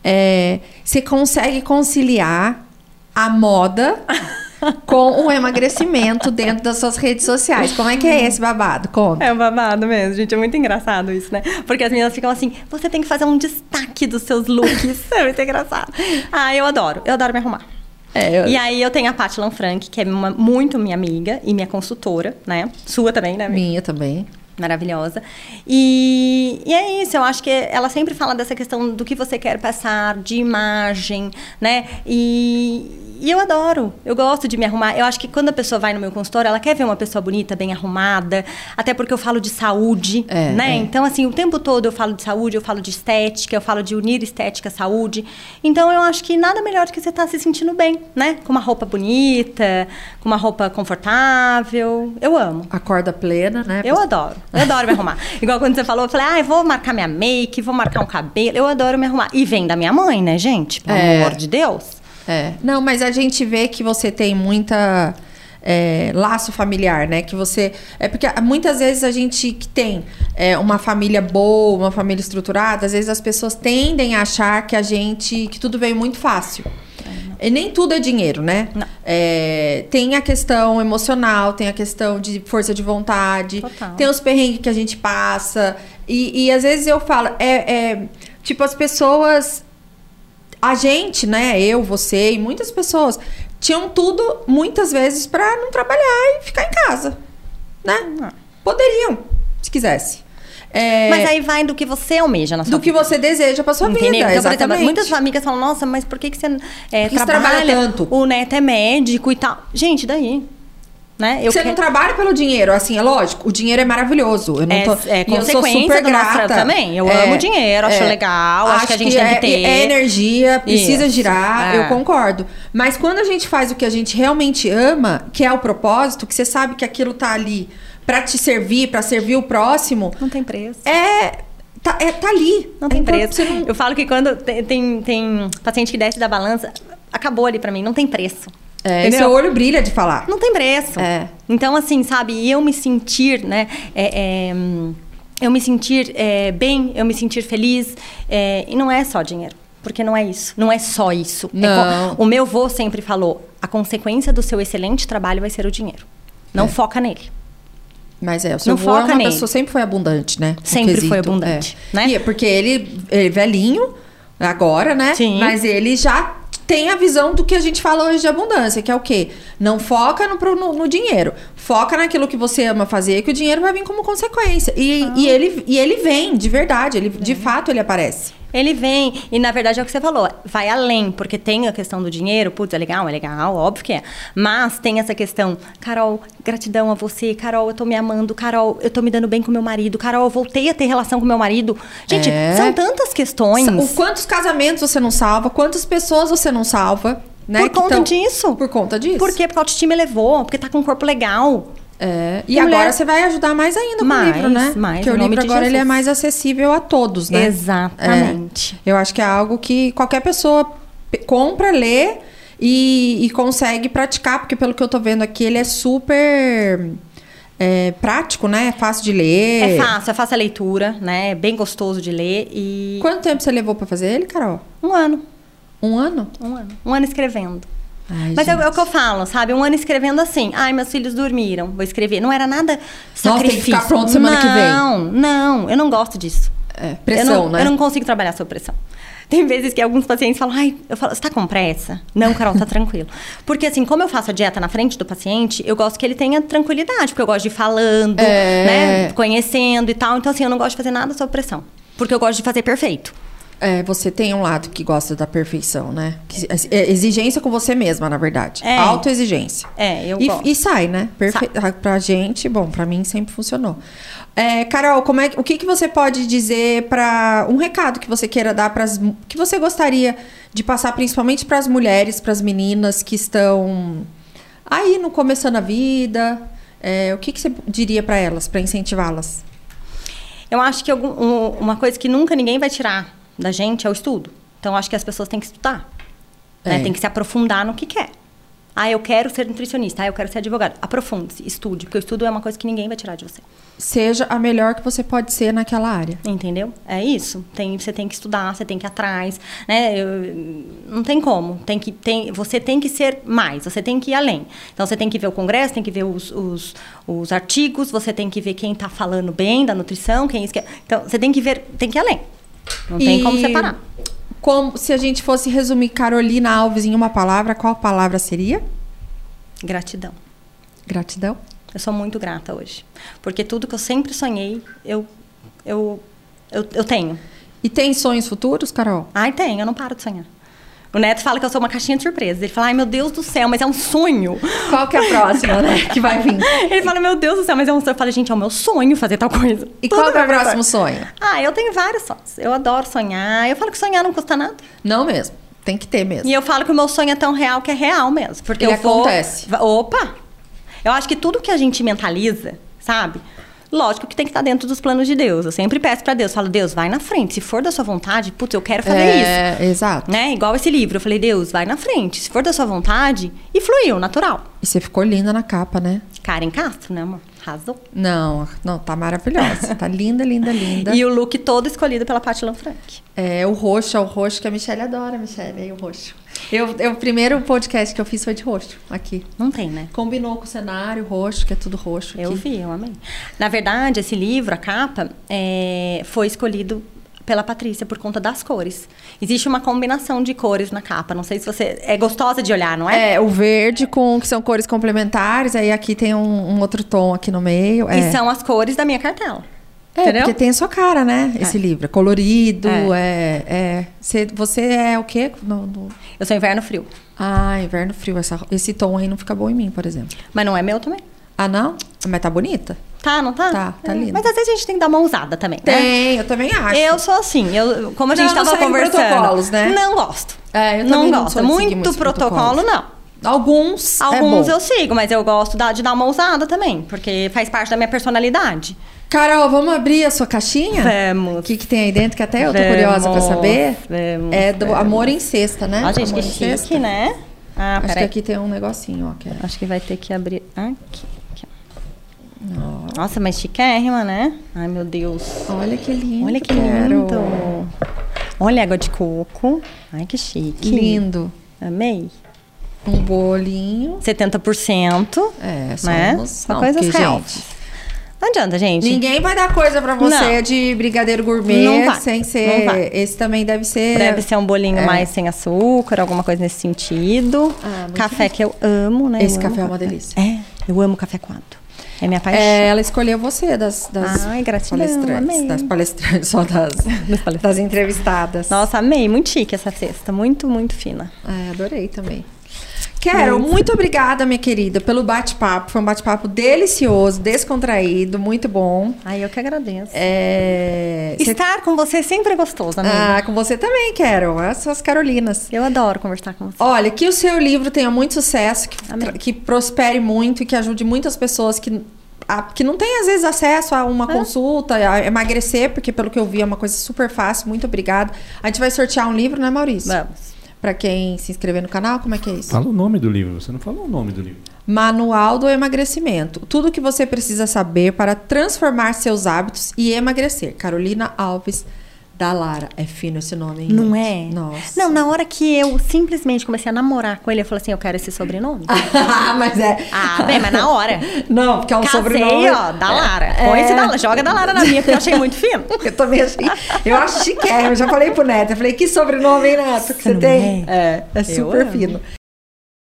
é, você consegue conciliar a moda com o emagrecimento dentro das suas redes sociais. Como é que é esse babado? Conta. É um babado mesmo, gente. É muito engraçado isso, né? Porque as meninas ficam assim, você tem que fazer um destaque dos seus looks. é muito engraçado. Ah, eu adoro. Eu adoro me arrumar. É, eu- E aí eu tenho a Paty Lanfranc, que é uma- muito minha amiga e minha consultora, né? Sua também, né? amiga? Minha também. Maravilhosa. E, e é isso, eu acho que ela sempre fala dessa questão do que você quer passar, de imagem, né? E, e eu adoro, eu gosto de me arrumar. Eu acho que quando a pessoa vai no meu consultório, ela quer ver uma pessoa bonita, bem arrumada, até porque eu falo de saúde, É, né? é. Então, assim, o tempo todo eu falo de saúde, eu falo de estética, eu falo de unir estética à saúde. Então, eu acho que nada melhor do que você estar se sentindo bem, né? Com uma roupa bonita, com uma roupa confortável. Eu amo. Acorda plena, né? Eu adoro. Eu adoro me arrumar. Igual quando você falou, eu falei, ah, eu vou marcar minha make, vou marcar um cabelo. Eu adoro me arrumar. E vem da minha mãe, né, gente? Pelo É. amor de Deus. É. Não, mas a gente vê que você tem muita é, laço familiar, né? Que você. É porque muitas vezes a gente que tem é, uma família boa, uma família estruturada, às vezes as pessoas tendem a achar que a gente. que tudo veio muito fácil. E nem tudo é dinheiro, né? Não. É, tem a questão emocional, tem a questão de força de vontade, Total. tem os perrengues que a gente passa. E, e às vezes eu falo, é, é, tipo, as pessoas a gente, né, eu, você e muitas pessoas tinham tudo muitas vezes pra não trabalhar e ficar em casa, né? Poderiam, se quisesse. É, Mas aí vai do que você almeja na sua do que vida. você deseja pra sua Entendeu? vida, Então, por exemplo, exatamente. muitas amigas falam, nossa, mas por que, que você é, que você trabalha, trabalha tanto? O neto é médico e tal. Gente, daí. Né? Você quero- não trabalha pelo dinheiro, assim, é lógico, o dinheiro é maravilhoso. Eu não É- tô, é e eu sou consequência super grata. também. Eu É, amo dinheiro, acho legal, acho que a gente tem que é, ter. É energia, precisa Isso, girar, é. eu concordo. Mas quando a gente faz o que a gente realmente ama, que é o propósito, que você sabe que aquilo tá ali pra te servir, pra servir o próximo, Não tem preço. é tá, é, tá ali. Não tem É importante preço. você não- Eu falo que quando tem, tem, tem paciente que desce da balança, acabou ali pra mim, não tem preço. É, seu olho brilha de falar. Não tem preço. É. Então, assim, sabe, e eu me sentir, né? é, é, eu me sentir é, bem, eu me sentir feliz. é, e não é só dinheiro. Porque não é isso. Não é só isso. Não. o meu vô sempre falou: a consequência do seu excelente trabalho vai ser o dinheiro. Não foca nele. Mas é, o seu Não avô é foca nele. pessoa sempre foi abundante, né? Sempre foi abundante, é. né? E é porque ele é velhinho agora, né? Sim. Mas ele já tem a visão do que a gente fala hoje de abundância, que é o quê? Não foca no, no- no dinheiro. Foca naquilo que você ama fazer, que o dinheiro vai vir como consequência. E, Ah. e, ele, e ele vem, de verdade. Ele, De fato, ele aparece. Ele vem, e na verdade é o que você falou, vai além, porque tem a questão do dinheiro, putz, é legal, é legal, óbvio que é. Mas tem essa questão, Carol, gratidão a você, Carol, eu tô me amando, Carol, eu tô me dando bem com meu marido, Carol, eu voltei a ter relação com meu marido. Gente, É. são tantas questões. O quantos casamentos você não salva, quantas pessoas você não salva, né? Por conta tão- disso. Por conta disso. Por quê? Porque a autoestima elevou, porque tá com um corpo legal. É, e agora mulher- você vai ajudar mais ainda com Mais, o livro, né? mais, Porque o livro agora ele é mais acessível a todos, né? Exatamente. É. Eu acho que é algo que qualquer pessoa pe- compra, lê e, e consegue praticar, porque pelo que eu tô vendo aqui, ele é super é, prático, né? É fácil de ler. É fácil, é fácil a leitura, né? É bem gostoso de ler e... Quanto tempo você levou pra fazer ele, Carol? Um ano, Um ano? um ano. Um ano escrevendo. Ai, Mas é, é o que eu falo, sabe? Um ano escrevendo assim. Ai, meus filhos dormiram, vou escrever. Não era nada Nossa, tem que sacrifício. ficar pronto semana que vem. Não, não, eu não gosto disso. É, pressão, eu não, né? Eu não consigo trabalhar sob pressão. Tem vezes que alguns pacientes falam, ai, eu falo, você tá com pressa? Não, Carol, tá tranquilo. Porque assim, como eu faço a dieta na frente do paciente, eu gosto que ele tenha tranquilidade, porque eu gosto de ir falando, É. né? Conhecendo e tal. Então, assim, eu não gosto de fazer nada sob pressão. Porque eu gosto de fazer perfeito. É, você tem um lado que gosta da perfeição, né? Que- é exigência com você mesma, na verdade. É. Autoexigência. É, eu e, gosto. e sai, né? Perfe... Pra gente, bom, pra mim sempre funcionou. É, Carol, como é, o que, que você pode dizer para um recado que você queira dar para que você gostaria de passar principalmente para as mulheres, para as meninas que estão aí no começando a vida? É, o que, que você diria para elas, para incentivá-las? Eu acho que algum- um- uma coisa que nunca ninguém vai tirar da gente é o estudo. Então, acho que as pessoas têm que estudar. né? É. Tem que se aprofundar no que quer. Ah, eu quero ser nutricionista. Ah, eu quero ser advogado. Aprofunde-se, estude. Porque o estudo é uma coisa que ninguém vai tirar de você. Seja a melhor que você pode ser naquela área. Entendeu? É isso. Tem, você tem que estudar, você tem que ir atrás. Né? Eu- não tem como. Tem que, tem, você tem que ser mais, você tem que ir além. Então, você tem que ver o congresso, tem que ver os, os, os artigos, você tem que ver quem está falando bem da nutrição, quem isso. Então, você tem que ver, tem que ir além. Não tem E como separar. Como se a gente fosse resumir Carolina Alves em uma palavra, qual palavra seria? Gratidão. Gratidão. Eu sou muito grata hoje. Porque tudo que eu sempre sonhei, eu, eu, eu, eu tenho. E tem sonhos futuros, Carol? Ai, tenho, eu não paro de sonhar. O Neto fala que eu sou uma caixinha de surpresas. Ele fala, ai, meu Deus do céu, mas é um sonho. Qual que é a próxima, né? Que vai vir. Ele fala, meu Deus do céu, mas é um sonho. Eu falo, gente, é o meu sonho fazer tal coisa. E Tudo qual que é o próximo sonho? Ah, eu tenho vários sonhos. Eu adoro sonhar. Eu falo que sonhar não custa nada. Não mesmo. Tem que ter mesmo. E eu falo que o meu sonho é tão real que é real mesmo. Porque Ele eu vou... acontece. Va- Opa! Eu acho que tudo que a gente mentaliza, sabe? Lógico que tem que estar dentro dos planos de Deus. Eu sempre peço pra Deus. Falo, Deus, vai na frente. Se for da sua vontade, putz, eu quero fazer isso. é, exato. Né? Igual esse livro. Eu falei, Deus, vai na frente. Se for da sua vontade. E fluiu, natural. E você ficou linda na capa, né? Karen Castro, né, amor? Arrasou. Não, não, tá maravilhosa. Tá linda, linda, linda. E o look todo escolhido pela Paty Lanfranc. É, o roxo, é o roxo que a Michelle adora, Michelle, é o roxo. Eu, eu, o primeiro podcast que eu fiz foi de roxo, aqui. Não tem, né? Combinou com o cenário roxo, que é tudo roxo aqui. Eu vi, eu amei. Na verdade, esse livro, a capa, é, foi escolhido pela Patrícia por conta das cores. Existe uma combinação de cores na capa. Não sei se você. É gostosa de olhar, não é? É, o verde com que são cores complementares, aí aqui tem um, um outro tom aqui no meio. É. E são as cores da minha cartela. É, entendeu? porque tem a sua cara, né? Esse É. livro. É colorido, É. é. é, Você, você é o quê? No, no- Eu sou inverno frio. Ah, inverno frio. Essa- esse tom aí não fica bom em mim, por exemplo. Mas não é meu também. Ah, não? Mas tá bonita? Tá, não tá? Tá, tá É, lindo. Mas às vezes a gente tem que dar uma ousada também, né? Tem, eu também acho. Eu sou assim, eu, como a Não, gente não tava segue conversando. protocolos, né? Não gosto. É, eu não também não gosto. Muito protocolo, não. Alguns. é Alguns bom. eu sigo, mas eu gosto de dar uma ousada também, porque faz parte da minha personalidade. Carol, vamos abrir a sua caixinha? Vamos. O que, que tem aí dentro? Que até eu tô Vamos, curiosa pra saber. vamos, é do vamos. Amor em Cesta, né? Ó, gente, Amor que chique, Cesta. né? Ah, Acho que aqui tem um negocinho, ó. Que é... Acho que vai ter que abrir aqui. aqui. Nossa, mas chiquérrima, né? Ai, meu Deus. Olha que lindo. Olha que Carol. lindo. Olha, água de coco. Ai, que chique. Lindo. Amei. Um bolinho. 70%. É, só, né? uns- Só não, coisas porque, real. gente, Não adianta, gente. Ninguém vai dar coisa pra você Não. de brigadeiro gourmet sem ser. Esse também deve ser. Deve ser um bolinho É. mais sem açúcar, alguma coisa nesse sentido. Ah, café que eu amo, né? Esse Eu café é uma delícia. É, eu amo café coado. É minha paixão. É, ela escolheu você das, das Ai, gratidão, palestrantes. amei. Das palestrantes, só das, das entrevistadas. Nossa, amei. Muito chique essa cesta. Muito, muito fina. É, adorei também. Carol, muito obrigada, minha querida, pelo bate-papo. Foi um bate-papo delicioso, descontraído, muito bom. Ai, eu que agradeço. É... Estar com você sempre é gostoso, amiga. Ah, com você também, Carol. Essas Carolinas. Eu adoro conversar com você. Olha, que o seu livro tenha muito sucesso, que, que prospere muito e que ajude muitas pessoas que, a- que não têm, às vezes, acesso a uma consulta, a emagrecer, porque, pelo que eu vi, é uma coisa super fácil. Muito obrigada. A gente vai sortear um livro, né, Maurício? Vamos. Pra quem se inscrever no canal, como é que é isso? Fala o nome do livro. Você não falou o nome do livro. Manual do Emagrecimento. Tudo o que você precisa saber para transformar seus hábitos e emagrecer. Carolina Alves da Lara. É fino esse nome, hein? Não gente? é? Nossa. Não, na hora que eu simplesmente comecei a namorar com ele, eu falei assim, eu quero esse sobrenome. mas é. ah, bem, mas na hora. Não, porque é um Casei, sobrenome. ó, da Lara. É. Põe esse da Lara. Joga da Lara na minha, porque eu achei muito fino. Eu também achei. Eu acho chiquérrimo. Eu já falei pro Neto. Eu falei, que sobrenome, hein, Neto, que você não tem? é? É, é super amo. fino.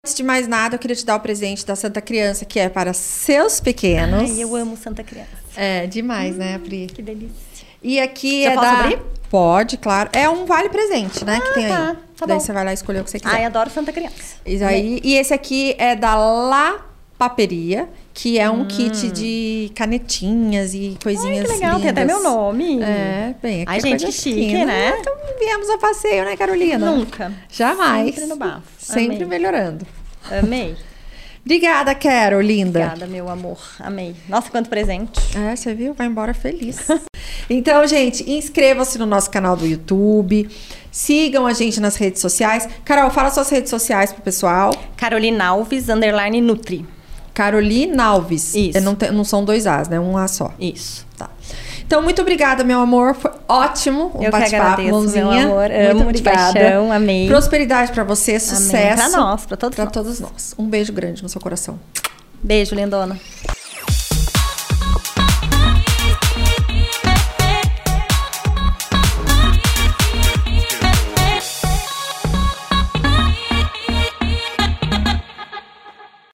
Antes de mais nada, eu queria te dar o presente da Santa Criança, que é para seus pequenos. Ai, eu amo Santa Criança. É, demais, né, Pri? Que delícia. E aqui Já é da... abrir? Pode, claro. É um vale presente, né, que tem aí. tá. Tá Daí bom. você vai lá escolher o que você quiser. Ai, adoro Santa Criança. E, aí, e esse aqui é da La Paperia, que é um kit de canetinhas e Hum. Ai, coisinhas que legal, tem até lindas. meu nome. É, bem, aqui Ai, é gente, que chique, fina. né? Então viemos a passeio, né, Carolina? Nunca. Jamais. Sempre no bafo. Sempre Amei. melhorando. Amei. Obrigada, Carol, linda. Obrigada, meu amor. Amei. Nossa, quanto presente. É, você viu? Vai embora feliz. então, gente, inscrevam-se no nosso canal do YouTube. Sigam a gente nas redes sociais. Carol, fala suas redes sociais pro pessoal. Carolina Alves, underline Nutri. Carolina Alves. Isso. Não, tem- não são dois As, né? Um A só. Isso. Tá. Então, muito obrigada, meu amor. Foi ótimo o que bate-papo, mãozinha. meu amor. Muito Amo de obrigada. paixão, amei. Prosperidade pra você, sucesso. Pra nós, pra todos Pra nós. todos nós. Um beijo grande no seu coração. Beijo, lindona.